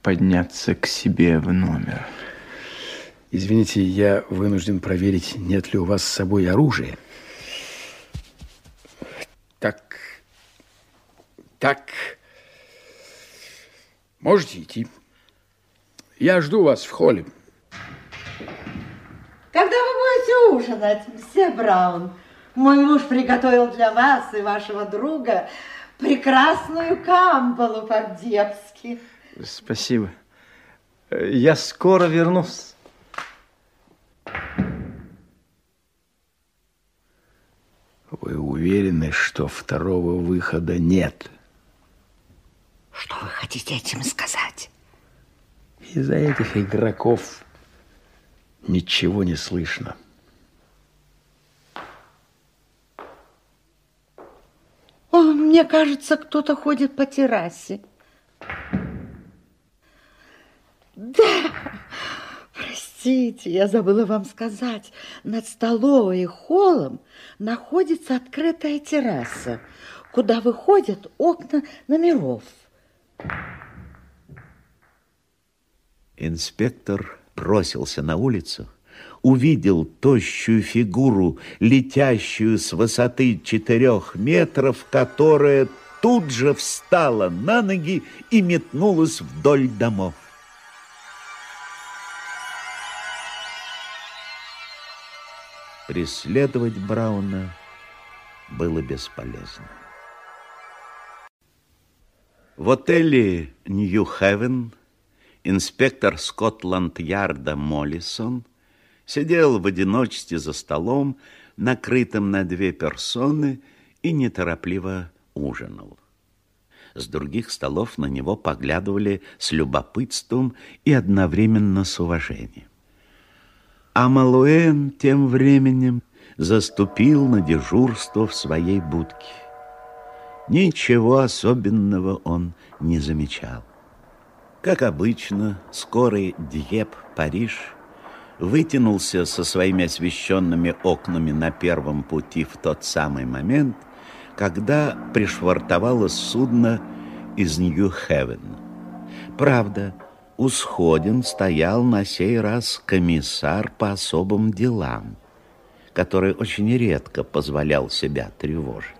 подняться к себе в номер. Извините, я вынужден проверить, нет ли у вас с собой оружия. Так, так, Можете идти. Я жду вас в холле. Когда вы будете ужинать, мсье Браун? Мой муж приготовил для вас и вашего друга прекрасную камбалу по-девски. Спасибо. Я скоро вернусь. Вы уверены, что второго выхода нет? Что вы хотите этим сказать? Из-за этих игроков ничего не слышно. О, мне кажется, кто-то ходит по террасе. Да, простите, я забыла вам сказать. Над столовой и холлом находится открытая терраса, куда выходят окна номеров. Инспектор бросился на улицу, увидел тощую фигуру, летящую с высоты четырех метров, которая тут же встала на ноги и метнулась вдоль домов. Преследовать Брауна было бесполезно. В отеле «Нью-Хевен» инспектор Скотланд-Ярда Моллисон сидел в одиночестве за столом, накрытым на две персоны, и неторопливо ужинал. С других столов на него поглядывали с любопытством и одновременно с уважением. А Малуэн тем временем заступил на дежурство в своей будке. Ничего особенного он не замечал. Как обычно, скорый Дьеп Париж вытянулся со своими освещенными окнами на первом пути в тот самый момент, когда пришвартовалось судно из Нью-Хевен. Правда, у сходин стоял на сей раз комиссар по особым делам, который очень редко позволял себя тревожить.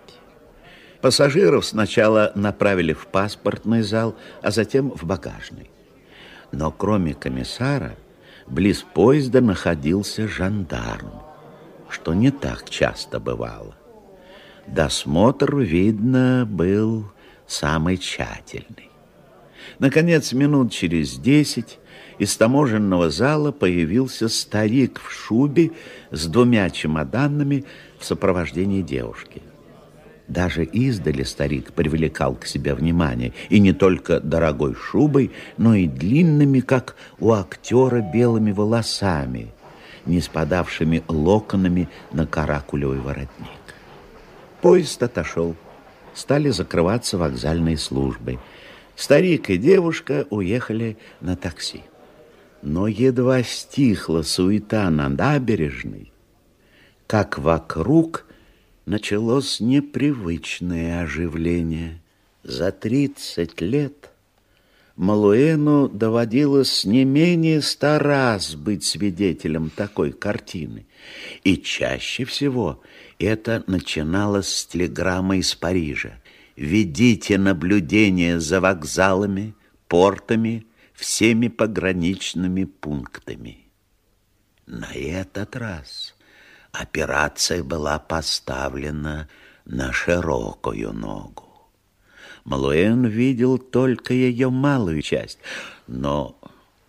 Пассажиров сначала направили в паспортный зал, а затем в багажный. Но кроме комиссара, близ поезда находился жандарм, что не так часто бывало. Досмотр, видно, был самый тщательный. Наконец, минут через десять из таможенного зала появился старик в шубе с двумя чемоданами в сопровождении девушки. Даже издали старик привлекал к себе внимание, и не только дорогой шубой, но и длинными, как у актера, белыми волосами, не спадавшими локонами на каракулевый воротник. Поезд отошел. Стали закрываться вокзальные службы – Старик и девушка уехали на такси. Но едва стихла суета на набережной, как вокруг началось непривычное оживление. За тридцать лет Малуэну доводилось не менее ста раз быть свидетелем такой картины. И чаще всего это начиналось с телеграммы из Парижа ведите наблюдение за вокзалами, портами, всеми пограничными пунктами. На этот раз операция была поставлена на широкую ногу. Малуэн видел только ее малую часть, но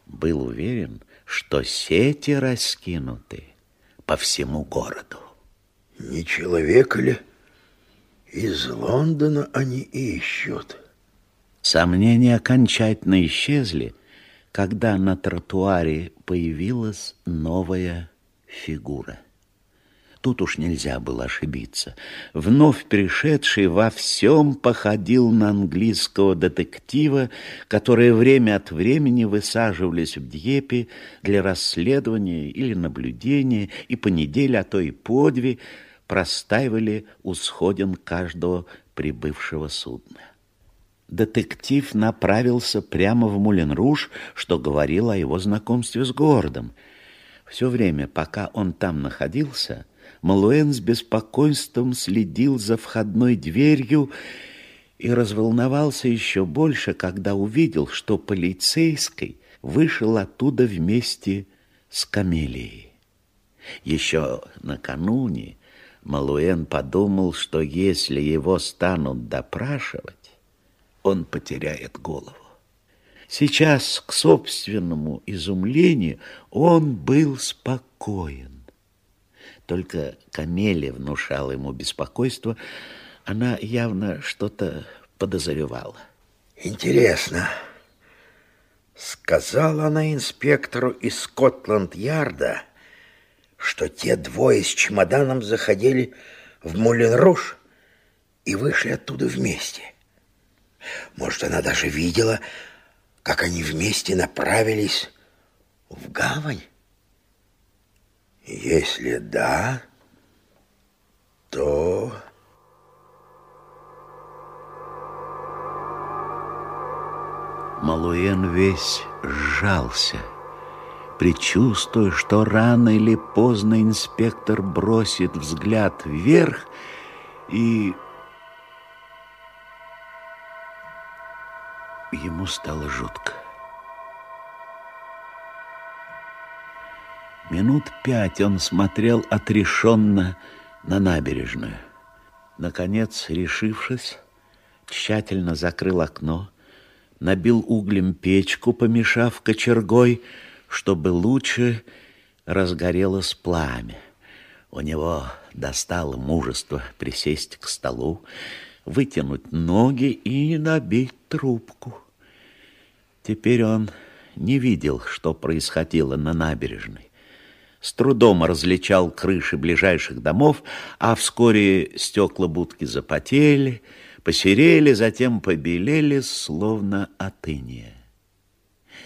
был уверен, что сети раскинуты по всему городу. Не человек ли? Из Лондона они ищут. Сомнения окончательно исчезли, когда на тротуаре появилась новая фигура. Тут уж нельзя было ошибиться. Вновь пришедший во всем походил на английского детектива, которые время от времени высаживались в Дьепе для расследования или наблюдения, и по неделе, а то и по две, простаивали у сходин каждого прибывшего судна. Детектив направился прямо в Мулен-Руж, что говорило о его знакомстве с городом. Все время, пока он там находился, Малуэн с беспокойством следил за входной дверью и разволновался еще больше, когда увидел, что полицейский вышел оттуда вместе с Камелией. Еще накануне Малуэн подумал, что если его станут допрашивать, он потеряет голову. Сейчас, к собственному изумлению, он был спокоен. Только Камелия внушала ему беспокойство, она явно что-то подозревала. Интересно, сказала она инспектору из Скотланд-Ярда, что те двое с чемоданом заходили в Мулен-Руш и вышли оттуда вместе. Может, она даже видела, как они вместе направились в гавань? Если да, то... Малуен весь сжался, предчувствуя, что рано или поздно инспектор бросит взгляд вверх и... Ему стало жутко. Минут пять он смотрел отрешенно на набережную. Наконец, решившись, тщательно закрыл окно, набил углем печку, помешав кочергой, чтобы лучше разгорелось пламя. У него достало мужество присесть к столу, вытянуть ноги и набить трубку. Теперь он не видел, что происходило на набережной. С трудом различал крыши ближайших домов, а вскоре стекла будки запотели, посерели, затем побелели, словно от иния.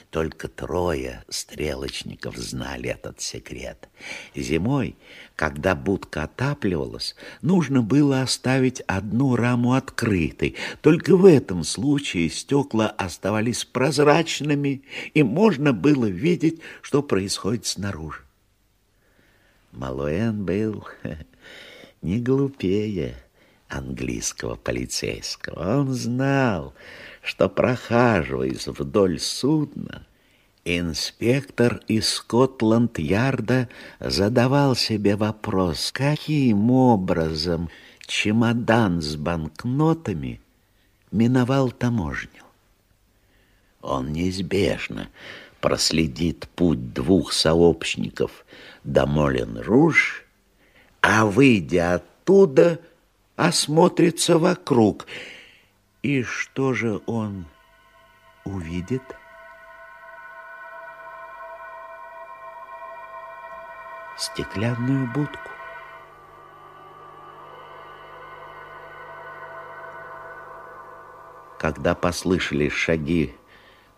Только трое стрелочников знали этот секрет. Зимой, когда будка отапливалась, нужно было оставить одну раму открытой. Только в этом случае стекла оставались прозрачными, и можно было видеть, что происходит снаружи. Малуэн был [LAUGHS] не глупее английского полицейского. Он знал, что, прохаживаясь вдоль судна, инспектор из Скотланд-Ярда задавал себе вопрос, каким образом чемодан с банкнотами миновал таможню. Он неизбежно проследит путь двух сообщников до Молен-Руж, а, выйдя оттуда, осмотрится вокруг. И что же он увидит? Стеклянную будку. Когда послышались шаги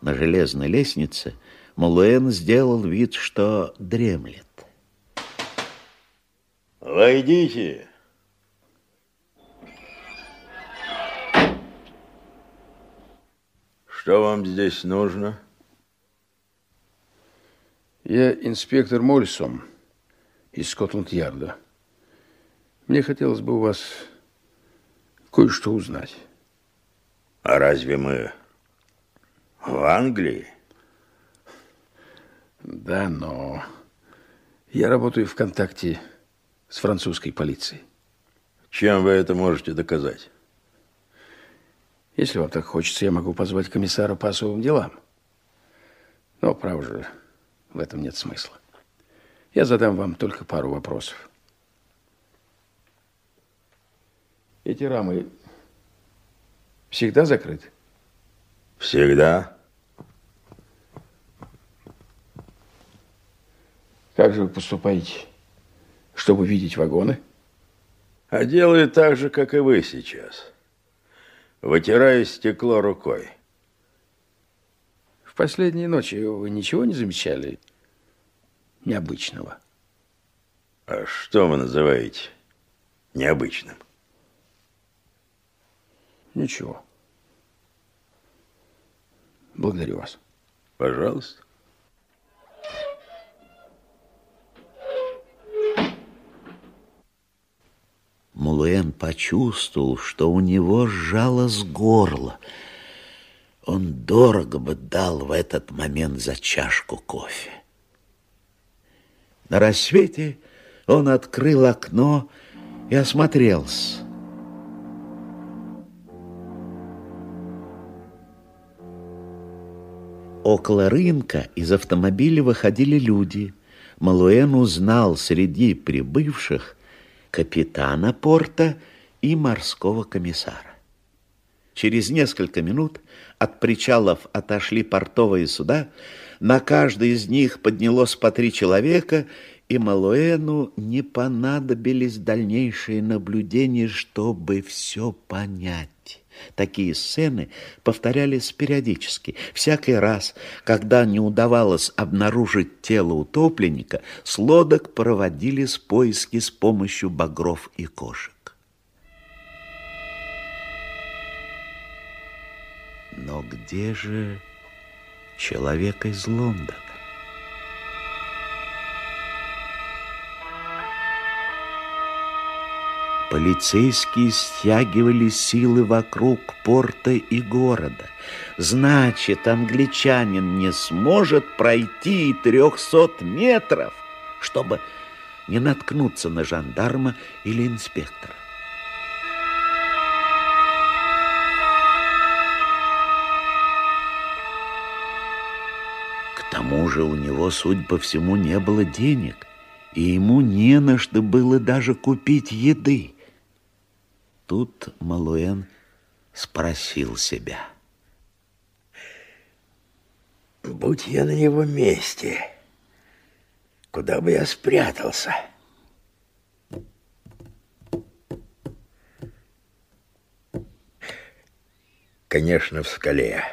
на железной лестнице, Мулуэн сделал вид, что дремлет. Войдите. Что вам здесь нужно? Я инспектор Мольсом из Скотланд-Ярда. Мне хотелось бы у вас кое-что узнать. А разве мы в Англии? Да, но я работаю в контакте с французской полицией. Чем вы это можете доказать? Если вам так хочется, я могу позвать комиссара по особым делам. Но, право же, в этом нет смысла. Я задам вам только пару вопросов. Эти рамы всегда закрыты? Всегда. Как же вы поступаете, чтобы видеть вагоны? А делаю так же, как и вы сейчас вытирая стекло рукой. В последние ночи вы ничего не замечали необычного? А что вы называете необычным? Ничего. Благодарю вас. Пожалуйста. Малуэн почувствовал, что у него сжалось горло. Он дорого бы дал в этот момент за чашку кофе. На рассвете он открыл окно и осмотрелся. Около рынка из автомобиля выходили люди. Малуэн узнал среди прибывших капитана порта и морского комиссара. Через несколько минут от причалов отошли портовые суда, на каждый из них поднялось по три человека, и Малуэну не понадобились дальнейшие наблюдения, чтобы все понять. Такие сцены повторялись периодически. Всякий раз, когда не удавалось обнаружить тело утопленника, с лодок проводились поиски с помощью багров и кошек. Но где же человек из Лондона? Полицейские стягивали силы вокруг порта и города. Значит, англичанин не сможет пройти трехсот метров, чтобы не наткнуться на жандарма или инспектора. К тому же у него, судя по всему, не было денег, и ему не на что было даже купить еды. Тут Малуэн спросил себя. Будь я на его месте, куда бы я спрятался? Конечно, в скале,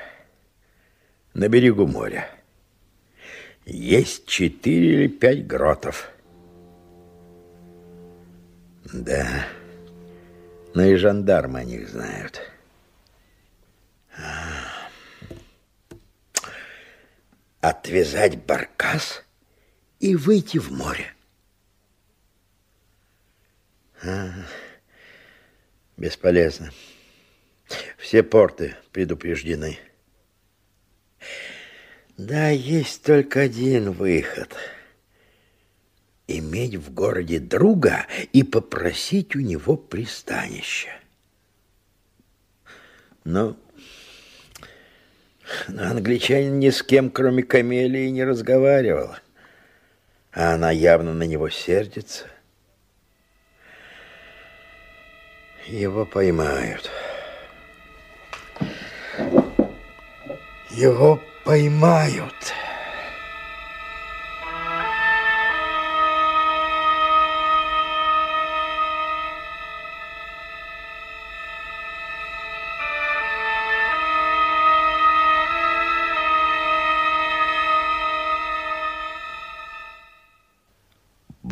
на берегу моря. Есть четыре или пять гротов. Да, но и жандармы о них знают. Отвязать баркас и выйти в море. А, бесполезно. Все порты предупреждены. Да, есть только один выход — иметь в городе друга и попросить у него пристанища. Но, но англичанин ни с кем, кроме Камелии, не разговаривал, а она явно на него сердится. Его поймают. Его поймают.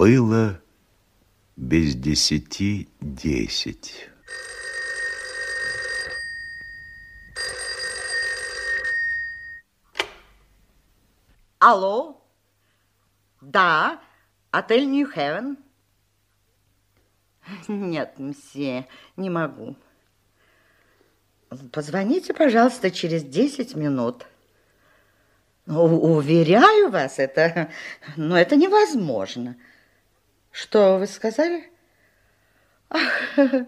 Было без десяти десять. Алло? Да, отель Нью-Хевен? Нет, мсье, не могу. Позвоните, пожалуйста, через 10 минут. Уверяю вас, это, но это невозможно. Что вы сказали? Ах, [LAUGHS]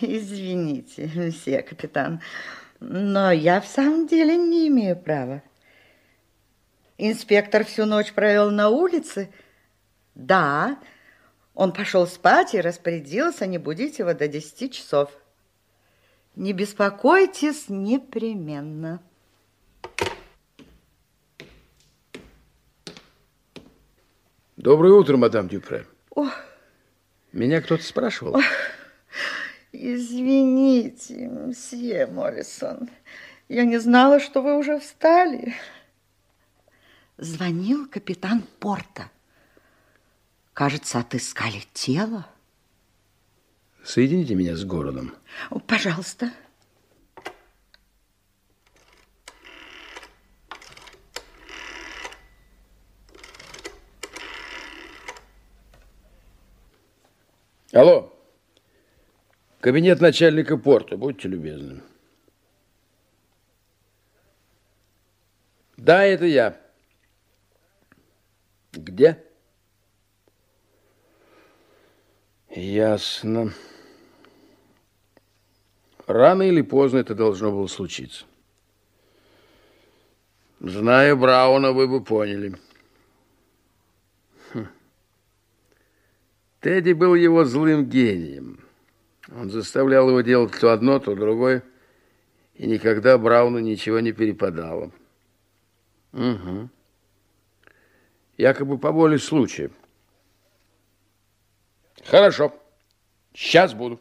извините, месье капитан, но я в самом деле не имею права. Инспектор всю ночь провел на улице. Да, он пошел спать и распорядился не будить его до 10 часов. Не беспокойтесь непременно. Доброе утро, мадам Дюпре. Ох. Меня кто-то спрашивал? Ох. Извините, мсье Моррисон. Я не знала, что вы уже встали. Звонил капитан Порта. Кажется, отыскали тело. Соедините меня с городом. Пожалуйста. Алло. Кабинет начальника порта, будьте любезны. Да, это я. Где? Ясно. Рано или поздно это должно было случиться. Зная Брауна, вы бы поняли. Тедди был его злым гением. Он заставлял его делать то одно, то другое, и никогда Брауну ничего не перепадало. Угу. Якобы по воле случая. Хорошо. Сейчас буду.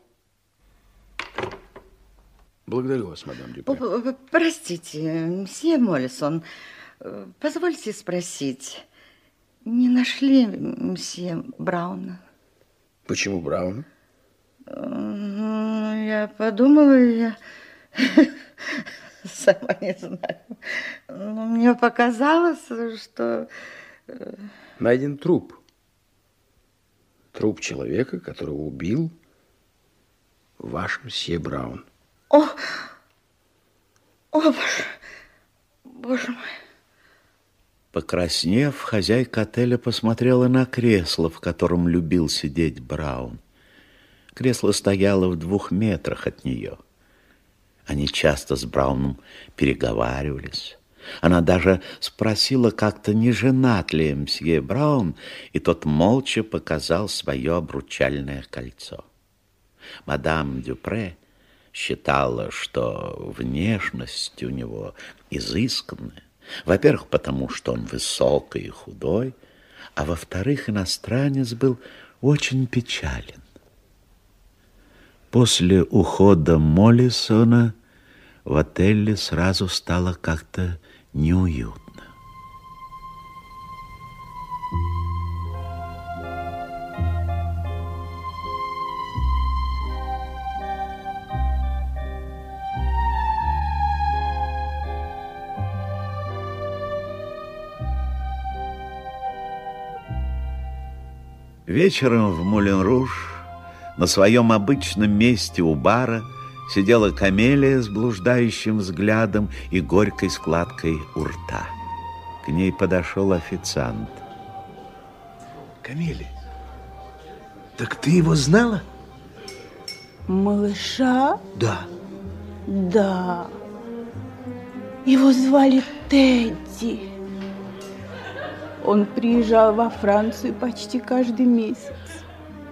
Благодарю вас, мадам Дюпре. Простите, мсье Моллисон, э, позвольте спросить, не нашли мсье Брауна? Почему Брауна? Я подумала, я [LAUGHS] сама не знаю. Но мне показалось, что... Э, Найден труп. Труп человека, которого убил ваш мсье Браун. О, о, боже, боже мой. Покраснев, хозяйка отеля посмотрела на кресло, в котором любил сидеть Браун. Кресло стояло в двух метрах от нее. Они часто с Брауном переговаривались. Она даже спросила как-то, не женат ли мсье Браун, и тот молча показал свое обручальное кольцо. Мадам Дюпре считала, что внешность у него изысканная. Во-первых, потому что он высокий и худой, а во-вторых, иностранец был очень печален. После ухода Моллисона в отеле сразу стало как-то неуютно. Вечером в Мулен-Руж на своем обычном месте у бара сидела камелия с блуждающим взглядом и горькой складкой у рта. К ней подошел официант. Камелия, так ты его знала? Малыша? Да. Да. Его звали Тедди. Он приезжал во Францию почти каждый месяц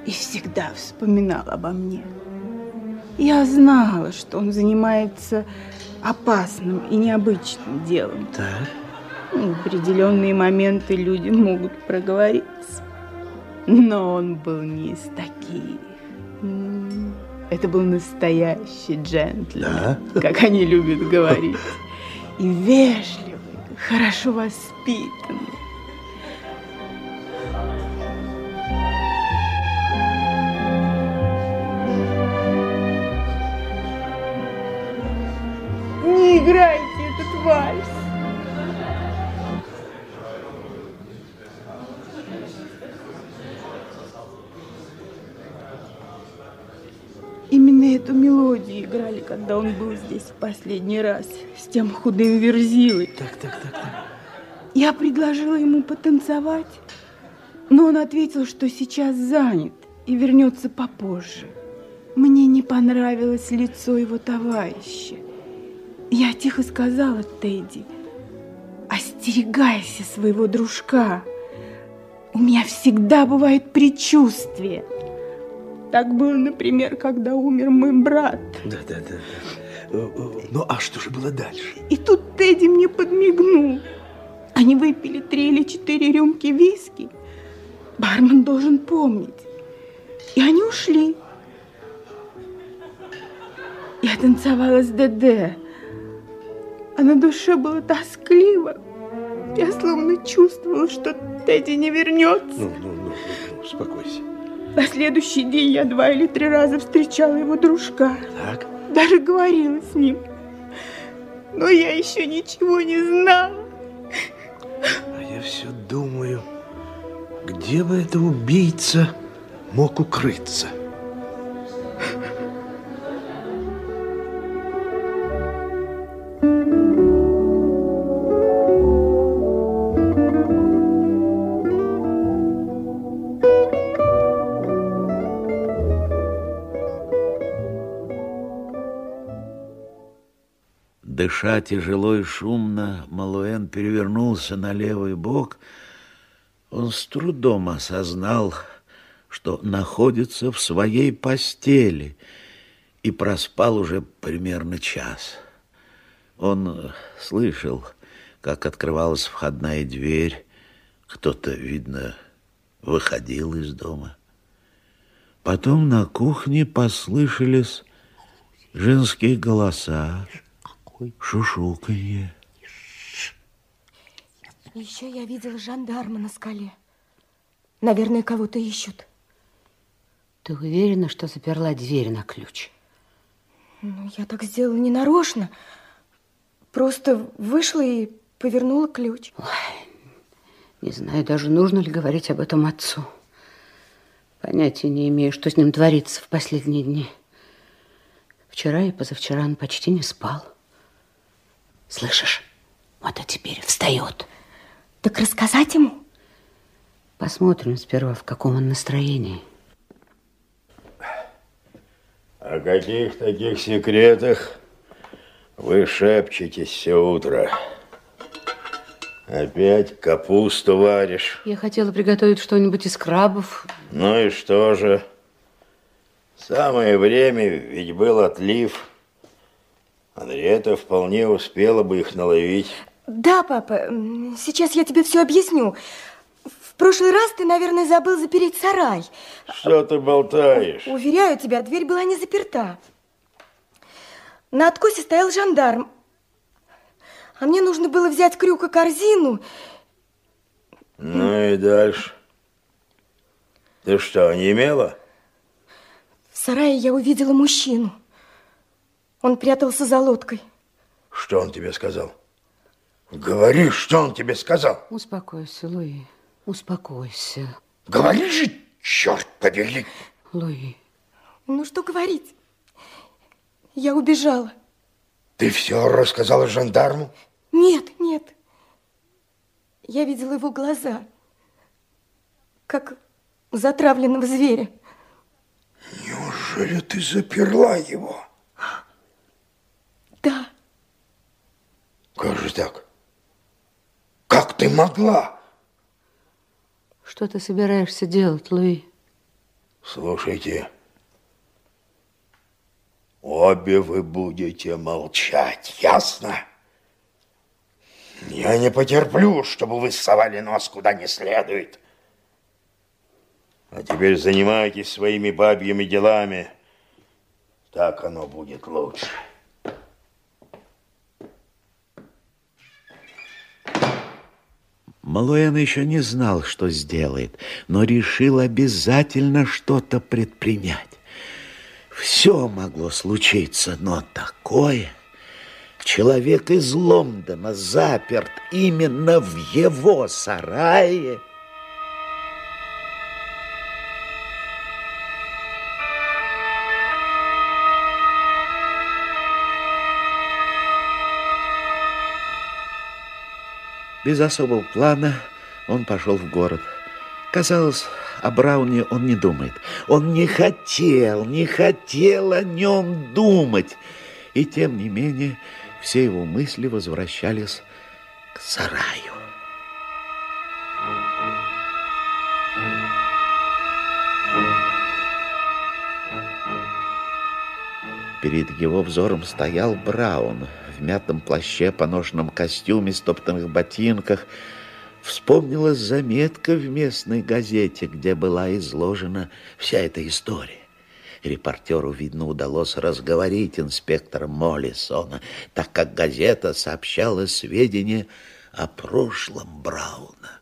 и всегда вспоминал обо мне. Я знала, что он занимается опасным и необычным делом. Так. В определенные моменты люди могут проговориться. Но он был не из таких. Это был настоящий джентльмен, да? как они любят говорить. И вежливый, хорошо воспитанный. Играли, когда он был здесь в последний раз, с тем худым верзилой. Так, так, так, так. Я предложила ему потанцевать, но он ответил, что сейчас занят и вернется попозже. Мне не понравилось лицо его товарища. Я тихо сказала Тедди, остерегайся своего дружка. У меня всегда бывает предчувствие. Так было, например, когда умер мой брат. Да, да, да. Ну, а что же было дальше? И тут Тедди мне подмигнул. Они выпили три или четыре рюмки виски. Бармен должен помнить. И они ушли. Я танцевала с ДД а на душе было тоскливо. Я словно чувствовала, что Тедди не вернется. Ну, ну, ну, ну, успокойся. На следующий день я два или три раза встречала его дружка. Так. Даже говорила с ним. Но я еще ничего не знала. А я все думаю, где бы это убийца мог укрыться? Дыша тяжело и шумно, Малуэн перевернулся на левый бок. Он с трудом осознал, что находится в своей постели и проспал уже примерно час. Он слышал, как открывалась входная дверь. Кто-то, видно, выходил из дома. Потом на кухне послышались женские голоса, шушуканье. Еще я видела жандарма на скале. Наверное, кого-то ищут. Ты уверена, что заперла дверь на ключ? Ну, я так сделала ненарочно. Просто вышла и повернула ключ. Ой, не знаю, даже нужно ли говорить об этом отцу. Понятия не имею, что с ним творится в последние дни. Вчера и позавчера он почти не спал. Слышишь? Вот а теперь встает. Так рассказать ему? Посмотрим сперва, в каком он настроении. О каких таких секретах вы шепчетесь все утро? Опять капусту варишь? Я хотела приготовить что-нибудь из крабов. Ну и что же? Самое время, ведь был отлив. Анриета вполне успела бы их наловить. Да, папа, сейчас я тебе все объясню. В прошлый раз ты, наверное, забыл запереть сарай. Что ты болтаешь? Уверяю тебя, дверь была не заперта. На откосе стоял жандарм. А мне нужно было взять крюк и корзину. Ну и дальше. Ты что, не имела? В сарае я увидела мужчину. Он прятался за лодкой. Что он тебе сказал? Говори, что он тебе сказал. Успокойся, Луи. Успокойся. Говори же, черт побери. Луи. Ну, что говорить? Я убежала. Ты все рассказала жандарму? Нет, нет. Я видела его глаза, как затравленного зверя. Неужели ты заперла его? Да. Как же так? Как ты могла? Что ты собираешься делать, Луи? Слушайте, обе вы будете молчать, ясно? Я не потерплю, чтобы вы совали нос куда не следует. А теперь занимайтесь своими бабьими делами. Так оно будет лучше. Малуэн еще не знал, что сделает, но решил обязательно что-то предпринять. Все могло случиться, но такое... Человек из Лондона заперт именно в его сарае. Без особого плана он пошел в город. Казалось, о Брауне он не думает. Он не хотел, не хотел о нем думать. И тем не менее все его мысли возвращались к сараю. Перед его взором стоял Браун мятом плаще, поношенном костюме, стоптанных ботинках. Вспомнилась заметка в местной газете, где была изложена вся эта история. Репортеру, видно, удалось разговорить инспектора Моллисона, так как газета сообщала сведения о прошлом Брауна,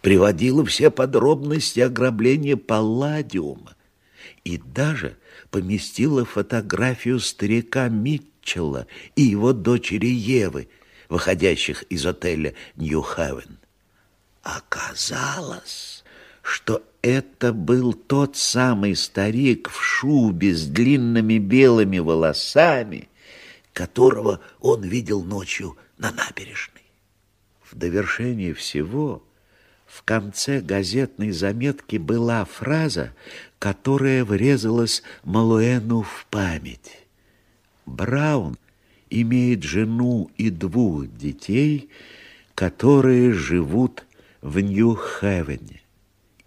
приводила все подробности ограбления Палладиума и даже поместила фотографию старика Митчелла и его дочери Евы, выходящих из отеля Нью-Хевен. Оказалось, что это был тот самый старик в шубе с длинными белыми волосами, которого он видел ночью на набережной. В довершение всего в конце газетной заметки была фраза, которая врезалась Малуэну в память. Браун имеет жену и двух детей, которые живут в Нью-Хевене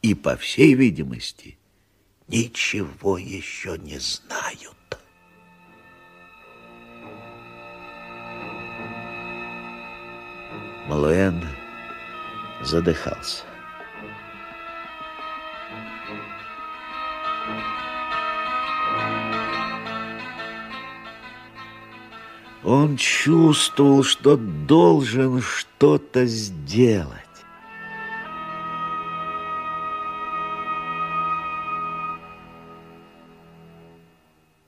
и, по всей видимости, ничего еще не знают. Малуэн задыхался. Он чувствовал, что должен что-то сделать.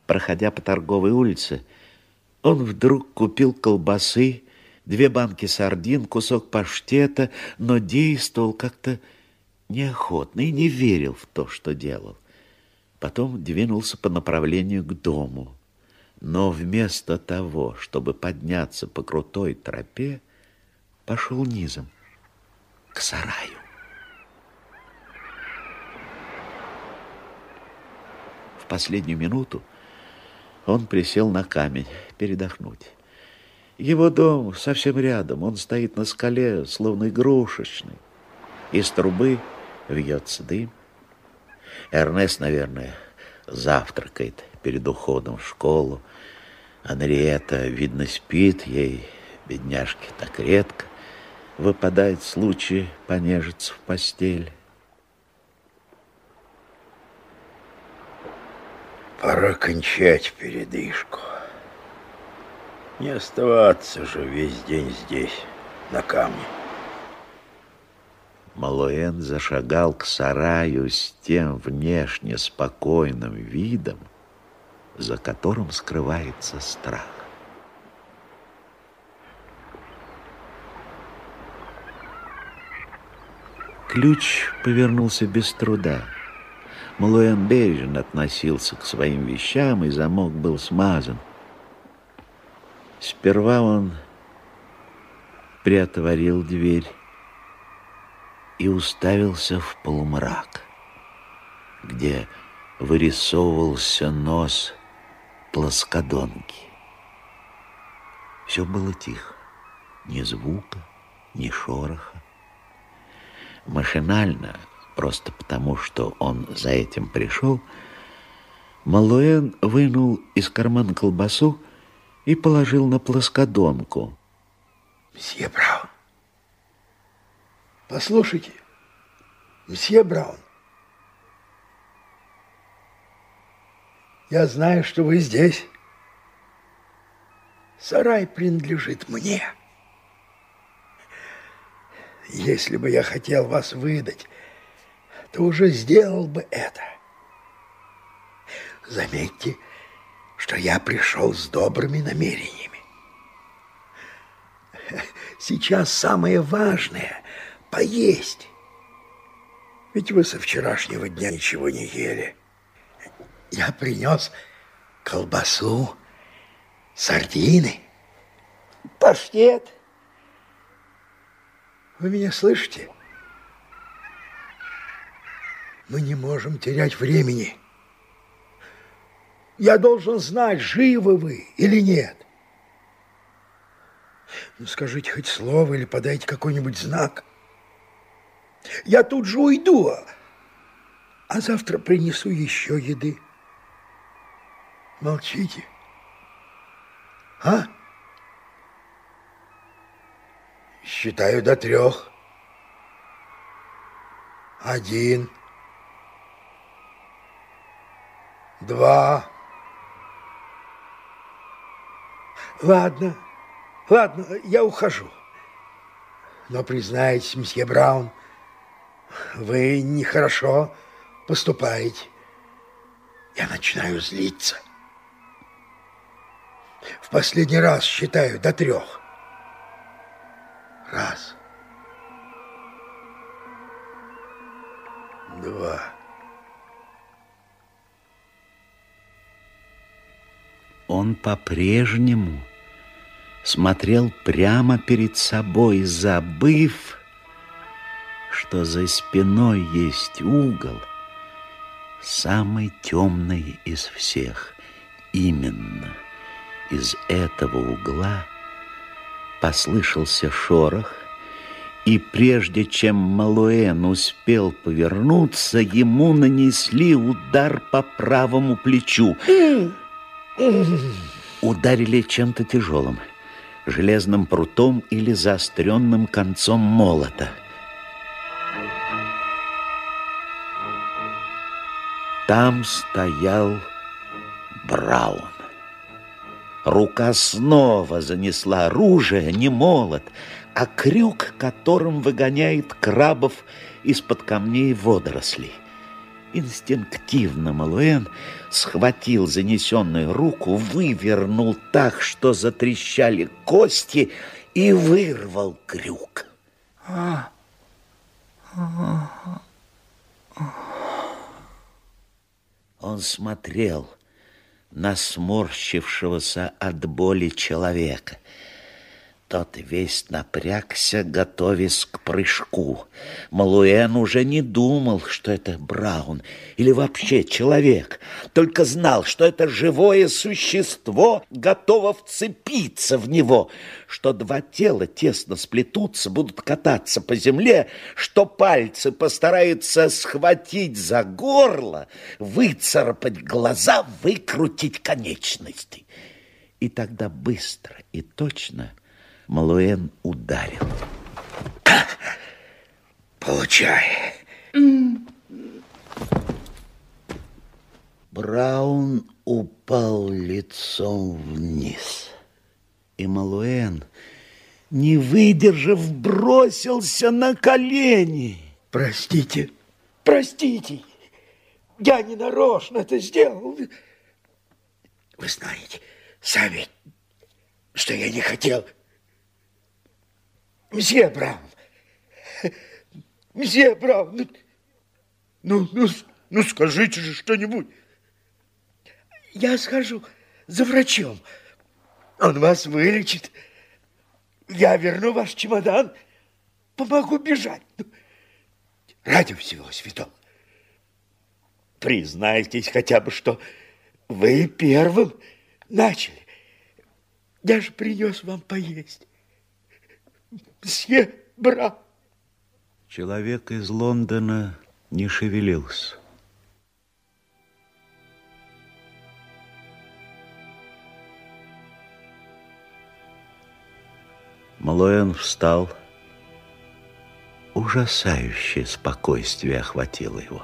Проходя по торговой улице, он вдруг купил колбасы, две банки сардин, кусок паштета, но действовал как-то неохотно и не верил в то, что делал. Потом двинулся по направлению к дому. Но вместо того, чтобы подняться по крутой тропе, пошел низом к сараю. В последнюю минуту он присел на камень передохнуть. Его дом совсем рядом, он стоит на скале, словно игрушечный. Из трубы вьется дым. Эрнест, наверное, завтракает перед уходом в школу. Анриета, видно, спит ей, бедняжке, так редко выпадает случай понежиться в постель. Пора кончать передышку. Не оставаться же весь день здесь, на камне. Малуэн зашагал к сараю с тем внешне спокойным видом, за которым скрывается страх. Ключ повернулся без труда. Малуэн бережно относился к своим вещам, и замок был смазан. Сперва он приотворил дверь и уставился в полумрак, где вырисовывался нос плоскодонки. Все было тихо, ни звука, ни шороха. Машинально, просто потому, что он за этим пришел, Малуэн вынул из кармана колбасу и положил на плоскодонку. Мсье Браун, послушайте, мсье Браун, я знаю, что вы здесь. Сарай принадлежит мне. Если бы я хотел вас выдать, то уже сделал бы это. Заметьте, что я пришел с добрыми намерениями. Сейчас самое важное – поесть. Ведь вы со вчерашнего дня ничего не ели. Я принес колбасу, сардины, паштет. Вы меня слышите? Мы не можем терять времени. Я должен знать, живы вы или нет. Ну, скажите хоть слово или подайте какой-нибудь знак. Я тут же уйду, а завтра принесу еще еды. Молчите. А? Считаю до трех. Один. Два. Ладно, ладно, я ухожу. Но признайтесь, месье Браун, вы нехорошо поступаете. Я начинаю злиться. В последний раз считаю до трех. Раз. Два. Он по-прежнему смотрел прямо перед собой, забыв, что за спиной есть угол, самый темный из всех, именно Из этого угла послышался шорох, и прежде чем Малуэн успел повернуться, ему нанесли удар по правому плечу. Ударили чем-то тяжелым, железным прутом или заостренным концом молота. Там стоял Браун. Рука снова занесла оружие, не молот, а крюк, которым выгоняет крабов из-под камней водорослей. Инстинктивно Малуэн схватил занесенную руку, вывернул так, что затрещали кости, и вырвал крюк. Он смотрел на сморщившегося от боли человека. Тот весь напрягся, готовясь к прыжку. Малуэн уже не думал, что это Браун или вообще человек, только знал, что это живое существо готово вцепиться в него, что два тела тесно сплетутся, будут кататься по земле, что пальцы постараются схватить за горло, выцарапать глаза, выкрутить конечности. И тогда быстро и точно – Малуэн ударил. Получай. Браун упал лицом вниз. И Малуэн, не выдержав, бросился на колени. Простите, простите. Я не нарочно это сделал. Вы знаете сами, что я не хотел. Мсье Браун, мсье Браун, ну, ну, ну, ну скажите же что-нибудь. Я схожу за врачом. Он вас вылечит. Я верну ваш чемодан, помогу бежать. Ну, ради всего святого. Признайтесь хотя бы, что вы первым начали. Я же принес вам поесть мсье Бра. Человек из Лондона не шевелился. Малоэн встал. Ужасающее спокойствие охватило его.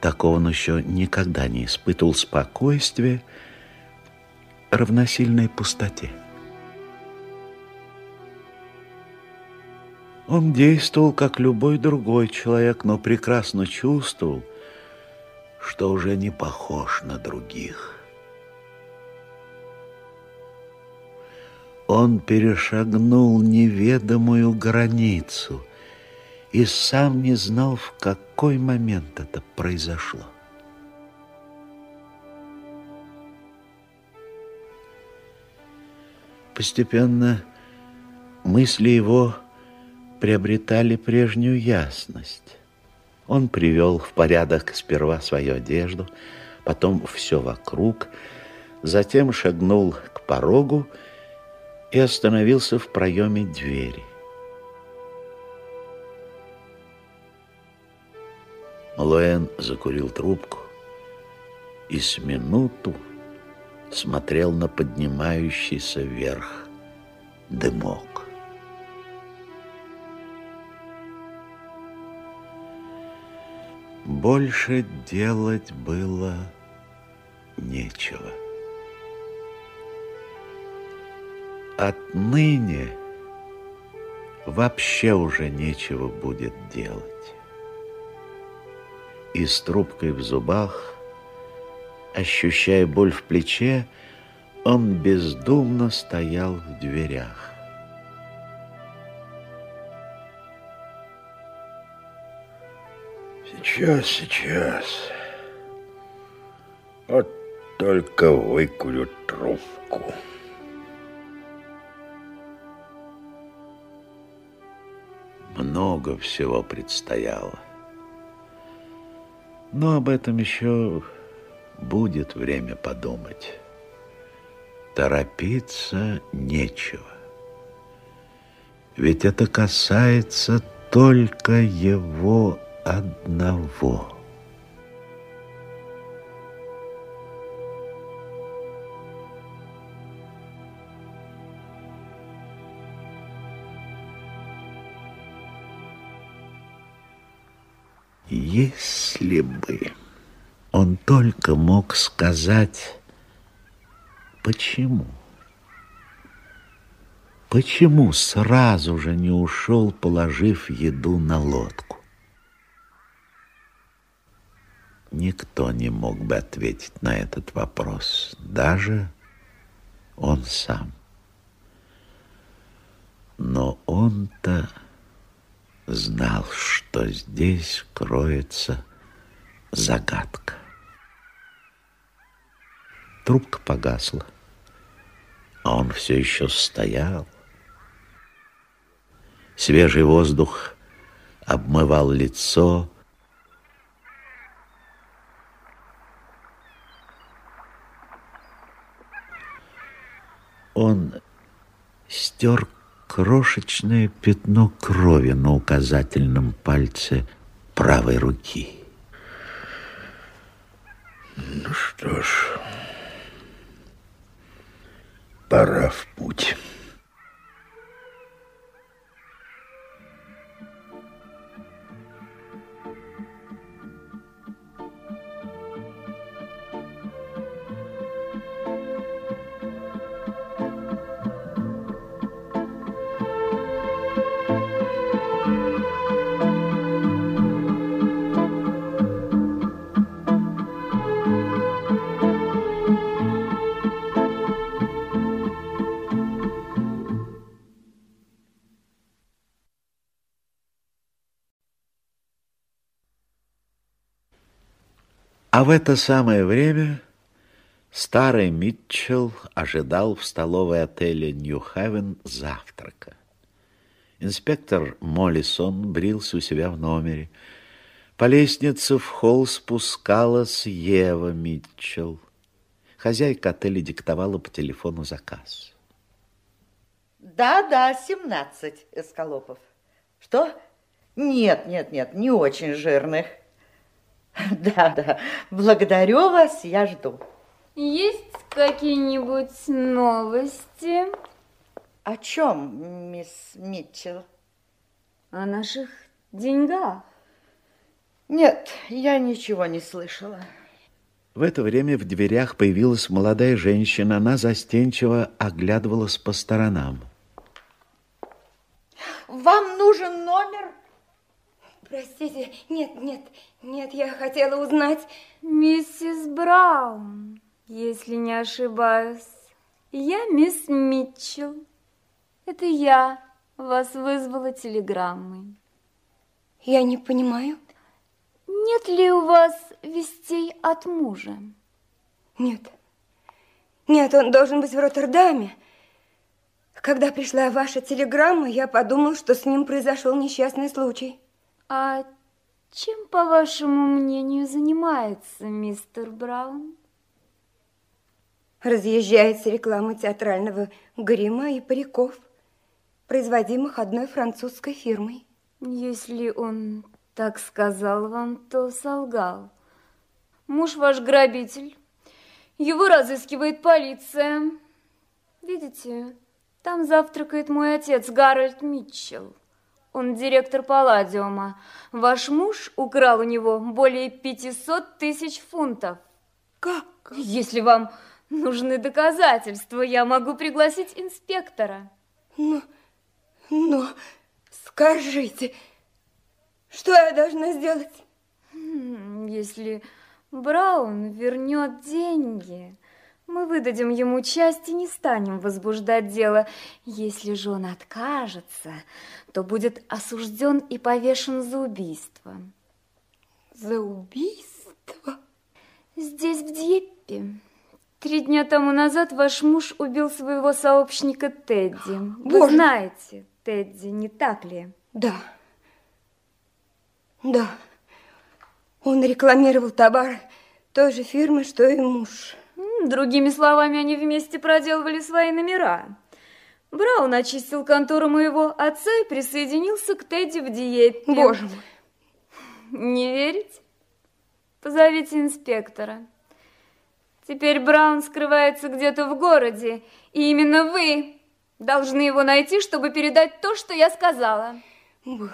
Такого он еще никогда не испытывал спокойствия, равносильной пустоте. Он действовал, как любой другой человек, но прекрасно чувствовал, что уже не похож на других. Он перешагнул неведомую границу и сам не знал, в какой момент это произошло. Постепенно мысли его приобретали прежнюю ясность. Он привел в порядок сперва свою одежду, потом все вокруг, затем шагнул к порогу и остановился в проеме двери. Луэн закурил трубку и с минуту смотрел на поднимающийся вверх дымок. Больше делать было нечего. Отныне вообще уже нечего будет делать. И с трубкой в зубах, ощущая боль в плече, он бездумно стоял в дверях. Сейчас, сейчас. Вот только выкурю трубку. Много всего предстояло. Но об этом еще будет время подумать. Торопиться нечего. Ведь это касается только его одного. Если бы он только мог сказать, почему. Почему сразу же не ушел, положив еду на лодку? Никто не мог бы ответить на этот вопрос, даже он сам. Но он-то знал, что здесь кроется загадка. Трубка погасла, а он все еще стоял. Свежий воздух обмывал лицо, Он стер крошечное пятно крови на указательном пальце правой руки. Ну что ж, пора в путь. А в это самое время старый Митчелл ожидал в столовой отеля Нью-Хевен завтрака. Инспектор Моллисон брился у себя в номере. По лестнице в холл спускалась Ева Митчелл. Хозяйка отеля диктовала по телефону заказ. Да-да, 17 эскалопов. Что? Нет, нет, нет, не очень жирных. [LAUGHS] Да, да, благодарю вас, я жду. Есть какие-нибудь новости? О чем, мисс Митчелл? О наших деньгах. Нет, я ничего не слышала. В это время в дверях появилась молодая женщина. Она застенчиво оглядывалась по сторонам. Вам нужен номер? Простите, нет, нет, нет, я хотела узнать... Миссис Браун, если не ошибаюсь, я мисс Митчелл. Это я вас вызвала телеграммой. Я не понимаю. Нет ли у вас вестей от мужа? Нет. Нет, он должен быть в Роттердаме. Когда пришла ваша телеграмма, я подумал, что с ним произошел несчастный случай. А чем, по вашему мнению, занимается мистер Браун? Разъезжается реклама театрального грима и париков, производимых одной французской фирмой. Если он так сказал вам, то солгал. Муж ваш грабитель. Его разыскивает полиция. Видите, там завтракает мой отец Гарольд Митчелл. Он директор Палладиума. Ваш муж украл у него более 500 тысяч фунтов. Как? Если вам нужны доказательства, я могу пригласить инспектора. Но, но, скажите, что я должна сделать? Если Браун вернет деньги, мы выдадим ему часть и не станем возбуждать дело. Если же он откажется, то будет осужден и повешен за убийство. За убийство? Здесь, в Дьеппе. Три дня тому назад ваш муж убил своего сообщника Тедди. Вы Боже. знаете Тедди, не так ли? Да. Да. Он рекламировал товар той же фирмы, что и муж. Другими словами, они вместе проделывали свои номера. Браун очистил контору моего отца и присоединился к Тедди в диете. Боже мой. Не верите? Позовите инспектора. Теперь Браун скрывается где-то в городе, и именно вы должны его найти, чтобы передать то, что я сказала. Боже,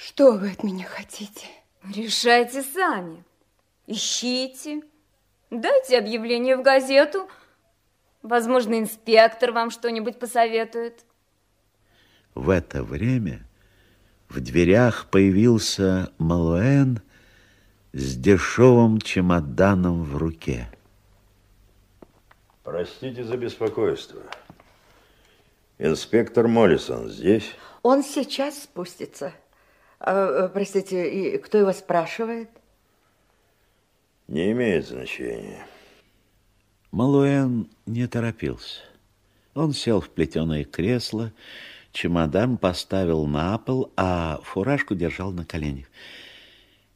что вы от меня хотите? Решайте сами. Ищите. Дайте объявление в газету. Возможно, инспектор вам что-нибудь посоветует. В это время в дверях появился Малуэн с дешевым чемоданом в руке. Простите за беспокойство. Инспектор Моллисон здесь? Он сейчас спустится. А, а, простите, и кто его спрашивает? Не имеет значения. Малуэн не торопился. Он сел в плетеное кресло, чемодан поставил на пол, а фуражку держал на коленях.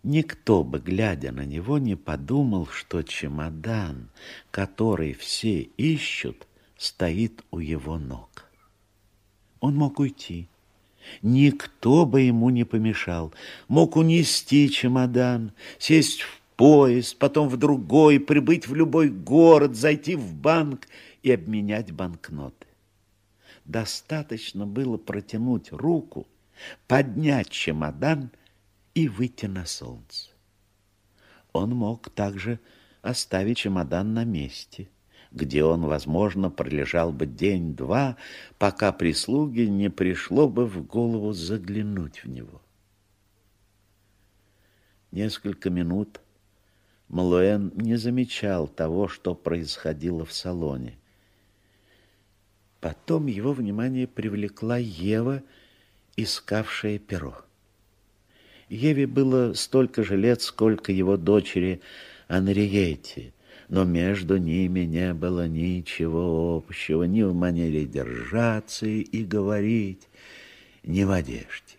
Никто бы, глядя на него, не подумал, что чемодан, который все ищут, стоит у его ног. Он мог уйти. Никто бы ему не помешал. Мог унести чемодан, сесть в поезд, потом в другой, прибыть в любой город, зайти в банк и обменять банкноты. Достаточно было протянуть руку, поднять чемодан – и выйти на солнце. Он мог также оставить чемодан на месте, где он, возможно, пролежал бы день-два, пока прислуге не пришло бы в голову заглянуть в него. Несколько минут Малуэн не замечал того, что происходило в салоне. Потом его внимание привлекла Ева, искавшая перо. Еве было столько же лет, сколько его дочери Анриете, но между ними не было ничего общего ни в манере держаться и говорить, ни в одежде.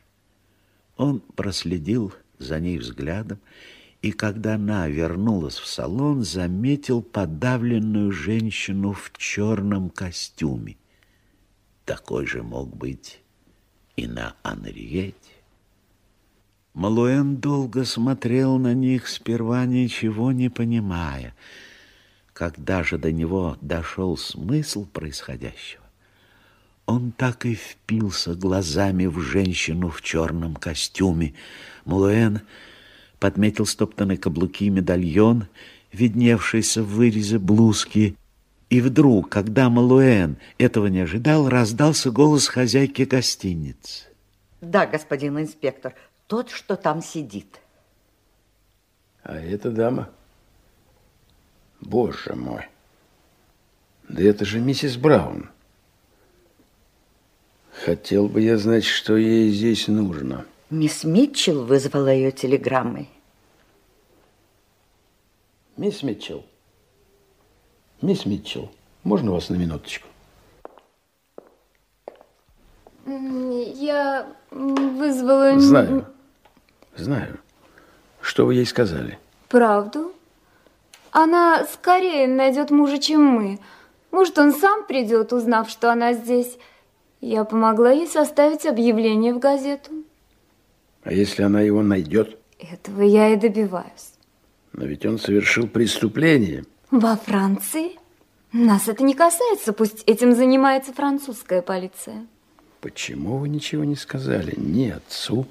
Он проследил за ней взглядом, и когда она вернулась в салон, заметил подавленную женщину в черном костюме. Такой же мог быть и на Анриете. Малуэн долго смотрел на них, сперва ничего не понимая. Когда же до него дошел смысл происходящего, он так и впился глазами в женщину в черном костюме. Малуэн подметил стоптанные каблуки медальон, видневшийся в вырезе блузки, и вдруг, когда Малуэн этого не ожидал, раздался голос хозяйки гостиницы. Да, господин инспектор, тот, что там сидит. А эта дама? Боже мой! Да это же миссис Браун. Хотел бы я знать, что ей здесь нужно. Мисс Митчелл вызвала ее телеграммой. Мисс Митчелл. Мисс Митчелл, можно вас на минуточку? Я вызвала... Знаю, знаю. Что вы ей сказали? Правду? Она скорее найдет мужа, чем мы. Может, он сам придет, узнав, что она здесь. Я помогла ей составить объявление в газету. А если она его найдет? Этого я и добиваюсь. Но ведь он совершил преступление. Во Франции? Нас это не касается, пусть этим занимается французская полиция. Почему вы ничего не сказали ни отцу,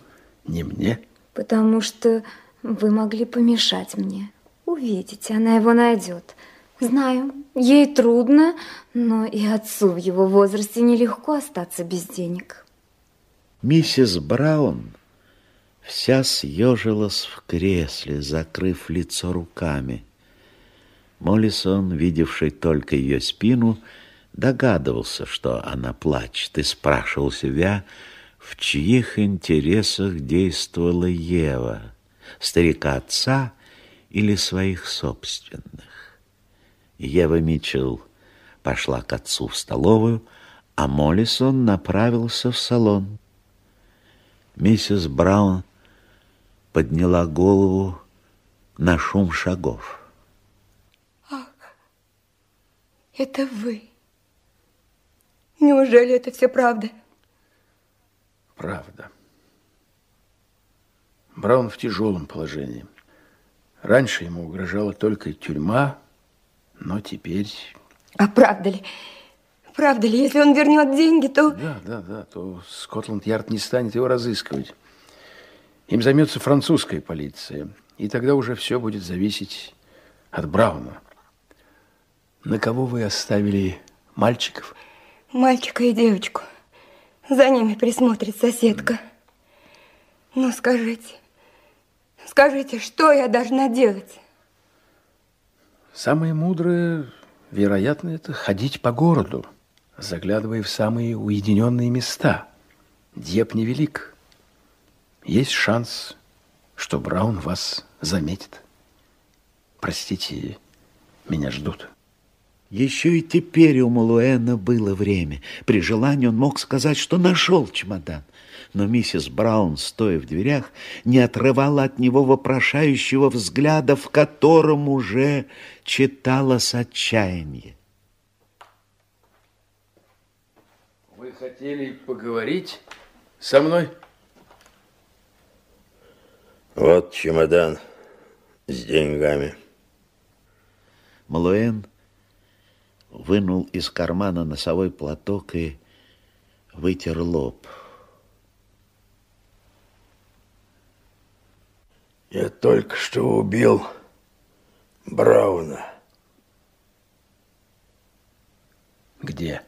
ни мне? Потому что вы могли помешать мне. Увидите, она его найдет. Знаю, ей трудно, но и отцу в его возрасте нелегко остаться без денег. Миссис Браун вся съежилась в кресле, закрыв лицо руками. Моллисон, видевший только ее спину, догадывался, что она плачет, и спрашивал себя, в чьих интересах действовала Ева, старика отца или своих собственных. Ева Митчелл пошла к отцу в столовую, а Моллисон направился в салон. Миссис Браун подняла голову на шум шагов. Ах, Это вы. Неужели это все правда? Правда. Браун в тяжелом положении. Раньше ему угрожала только тюрьма, но теперь... А правда ли? Правда ли, если он вернет деньги, то... Да, да, да, то Скотланд-Ярд не станет его разыскивать. Им займется французская полиция. И тогда уже все будет зависеть от Брауна. На кого вы оставили мальчиков? Мальчика и девочку. За ними присмотрит соседка. Ну, скажите, скажите, что я должна делать? Самое мудрое, вероятно, это ходить по городу, заглядывая в самые уединенные места. Дьеп невелик. Есть шанс, что Браун вас заметит. Простите, меня ждут. Еще и теперь у Малуэна было время. При желании он мог сказать, что нашел чемодан. Но миссис Браун, стоя в дверях, не отрывала от него вопрошающего взгляда, в котором уже читалось отчаяние. Вы хотели поговорить со мной? Вот чемодан с деньгами. Малуэн вынул из кармана носовой платок и вытер лоб. Я только что убил Брауна. Где?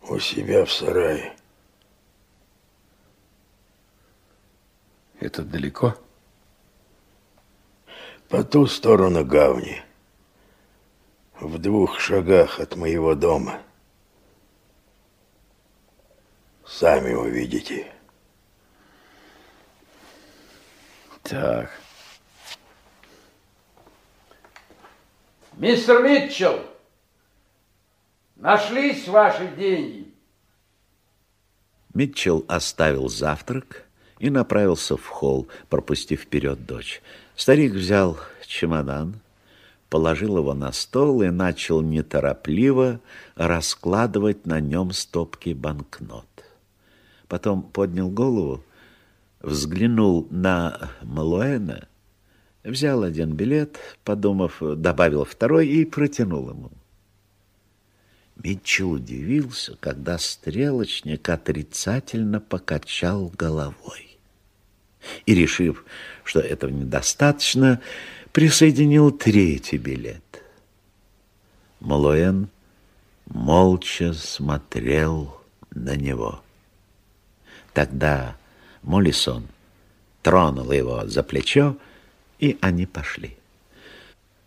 У себя в сарае. Это далеко? По ту сторону гавни. В двух шагах от моего дома. Сами увидите. Так. Мистер Митчелл, нашлись ваши деньги? Митчелл оставил завтрак и направился в холл, пропустив вперед дочь. Старик взял чемодан, положил его на стол и начал неторопливо раскладывать на нем стопки банкнот. Потом поднял голову, взглянул на Малуэна, взял один билет, подумав, добавил второй и протянул ему. Митчелл удивился, когда стрелочник отрицательно покачал головой. И, решив, что этого недостаточно, присоединил третий билет. Малуэн молча смотрел на него. Тогда Молисон тронул его за плечо, и они пошли.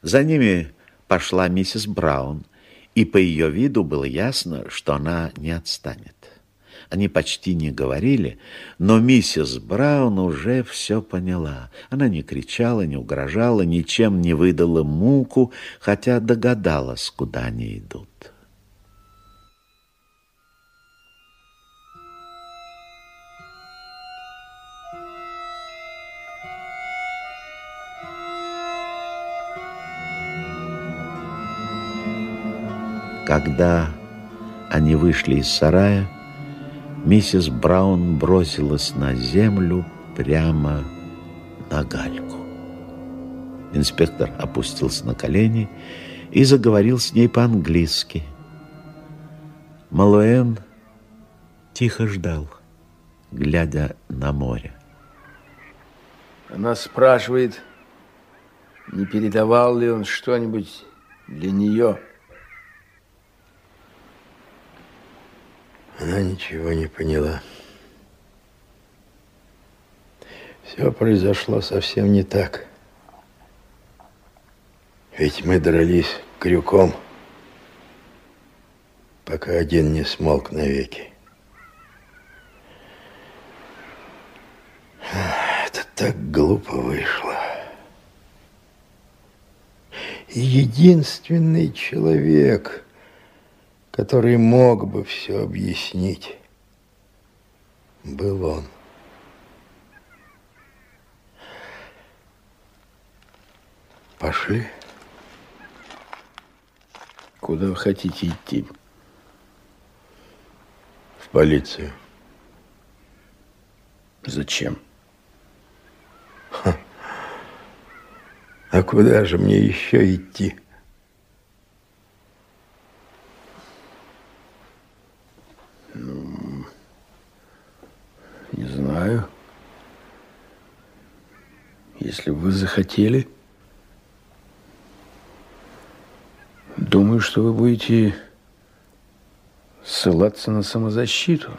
За ними пошла миссис Браун, и по ее виду было ясно, что она не отстанет. Они почти не говорили, но миссис Браун уже все поняла. Она не кричала, не угрожала, ничем не выдала муку, хотя догадалась, куда они идут. Когда они вышли из сарая, миссис Браун бросилась на землю прямо на гальку. Инспектор опустился на колени и заговорил с ней по-английски. Малуэн тихо ждал, глядя на море. Она спрашивает, не передавал ли он что-нибудь для нее. Она ничего не поняла. Все произошло совсем не так. Ведь мы дрались крюком, пока один не смолк навеки. Это так глупо вышло. Единственный человек, который мог бы все объяснить, был он. Пошли. Куда вы хотите идти? В полицию. Зачем? Ха. А куда же мне еще идти? Ну, не знаю. Если вы захотели, думаю, что вы будете ссылаться на самозащиту.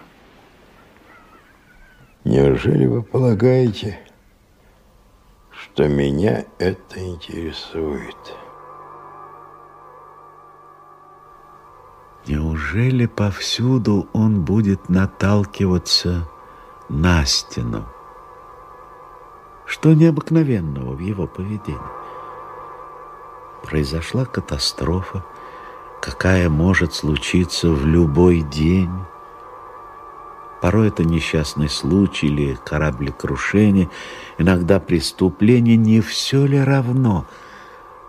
Неужели вы полагаете, что меня это интересует? Неужели повсюду он будет наталкиваться на стену? Что необыкновенного в его поведении? Произошла катастрофа, какая может случиться в любой день. Порой это несчастный случай или кораблекрушение, иногда преступление. Не все ли равно?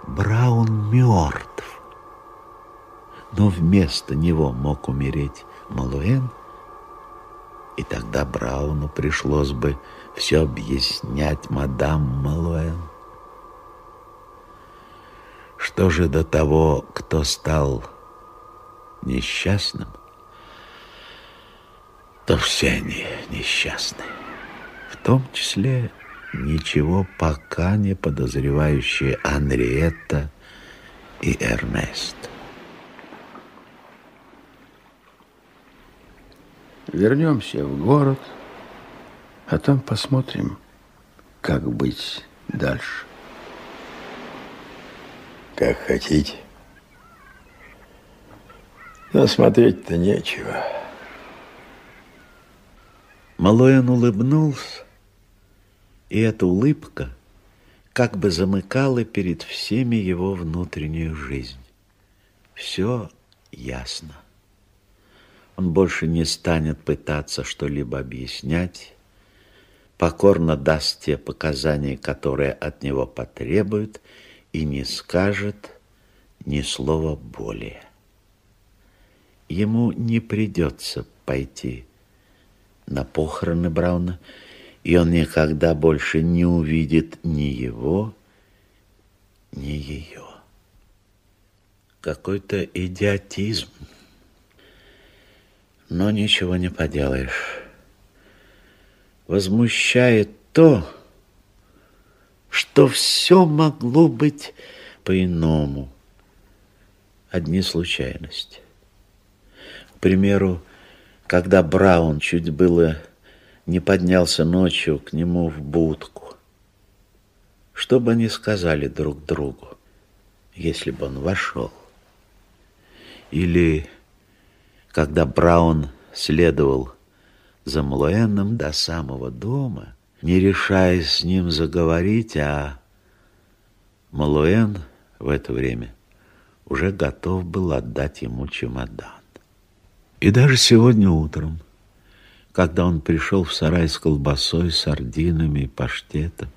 Браун мертв. Но вместо него мог умереть Малуэн, и тогда Брауну пришлось бы все объяснять мадам Малуэн. Что же до того, кто стал несчастным, то все они несчастны. В том числе ничего пока не подозревающие Анриетта и Эрнест. Вернемся в город, а там посмотрим, как быть дальше. Как хотите. Но смотреть-то нечего. Малоэн улыбнулся, и эта улыбка как бы замыкала перед всеми его внутреннюю жизнь. Все ясно. Он больше не станет пытаться что-либо объяснять, покорно даст те показания, которые от него потребуют, и не скажет ни слова более. Ему не придется пойти на похороны Брауна, и он никогда больше не увидит ни его, ни ее. Какой-то идиотизм. Но ничего не поделаешь. Возмущает то, что все могло быть по-иному. Одни случайности. К примеру, когда Браун чуть было не поднялся ночью к нему в будку. Что бы они сказали друг другу, если бы он вошел? Или когда Браун следовал за Млуэном до самого дома, не решаясь с ним заговорить, а Малуэн в это время уже готов был отдать ему чемодан. И даже сегодня утром, когда он пришел в сарай с колбасой, сардинами и паштетом,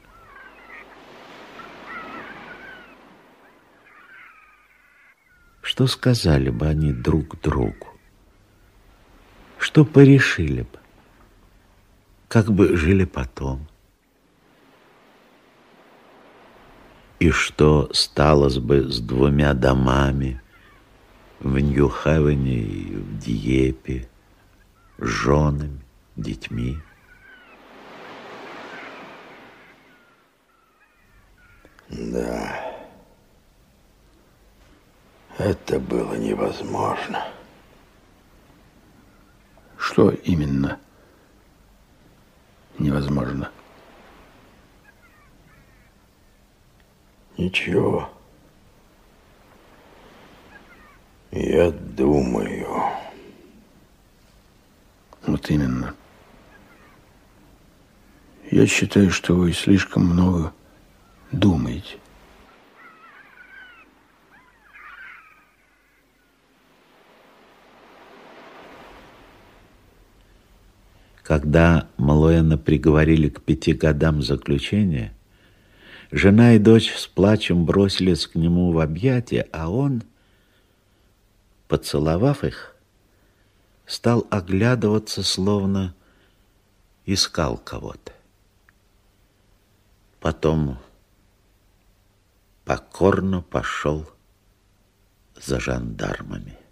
что сказали бы они друг другу? Что порешили бы? Как бы жили потом? И что сталось бы с двумя домами в Нью-Хевене и в Диепе, с женами, детьми? Да, это было невозможно. Что именно невозможно? Ничего. Я думаю. Вот именно. Я считаю, что вы слишком много думаете. Когда Малуэна приговорили к пяти годам заключения, жена и дочь с плачем бросились к нему в объятия, а он, поцеловав их, стал оглядываться, словно искал кого-то. Потом покорно пошел за жандармами.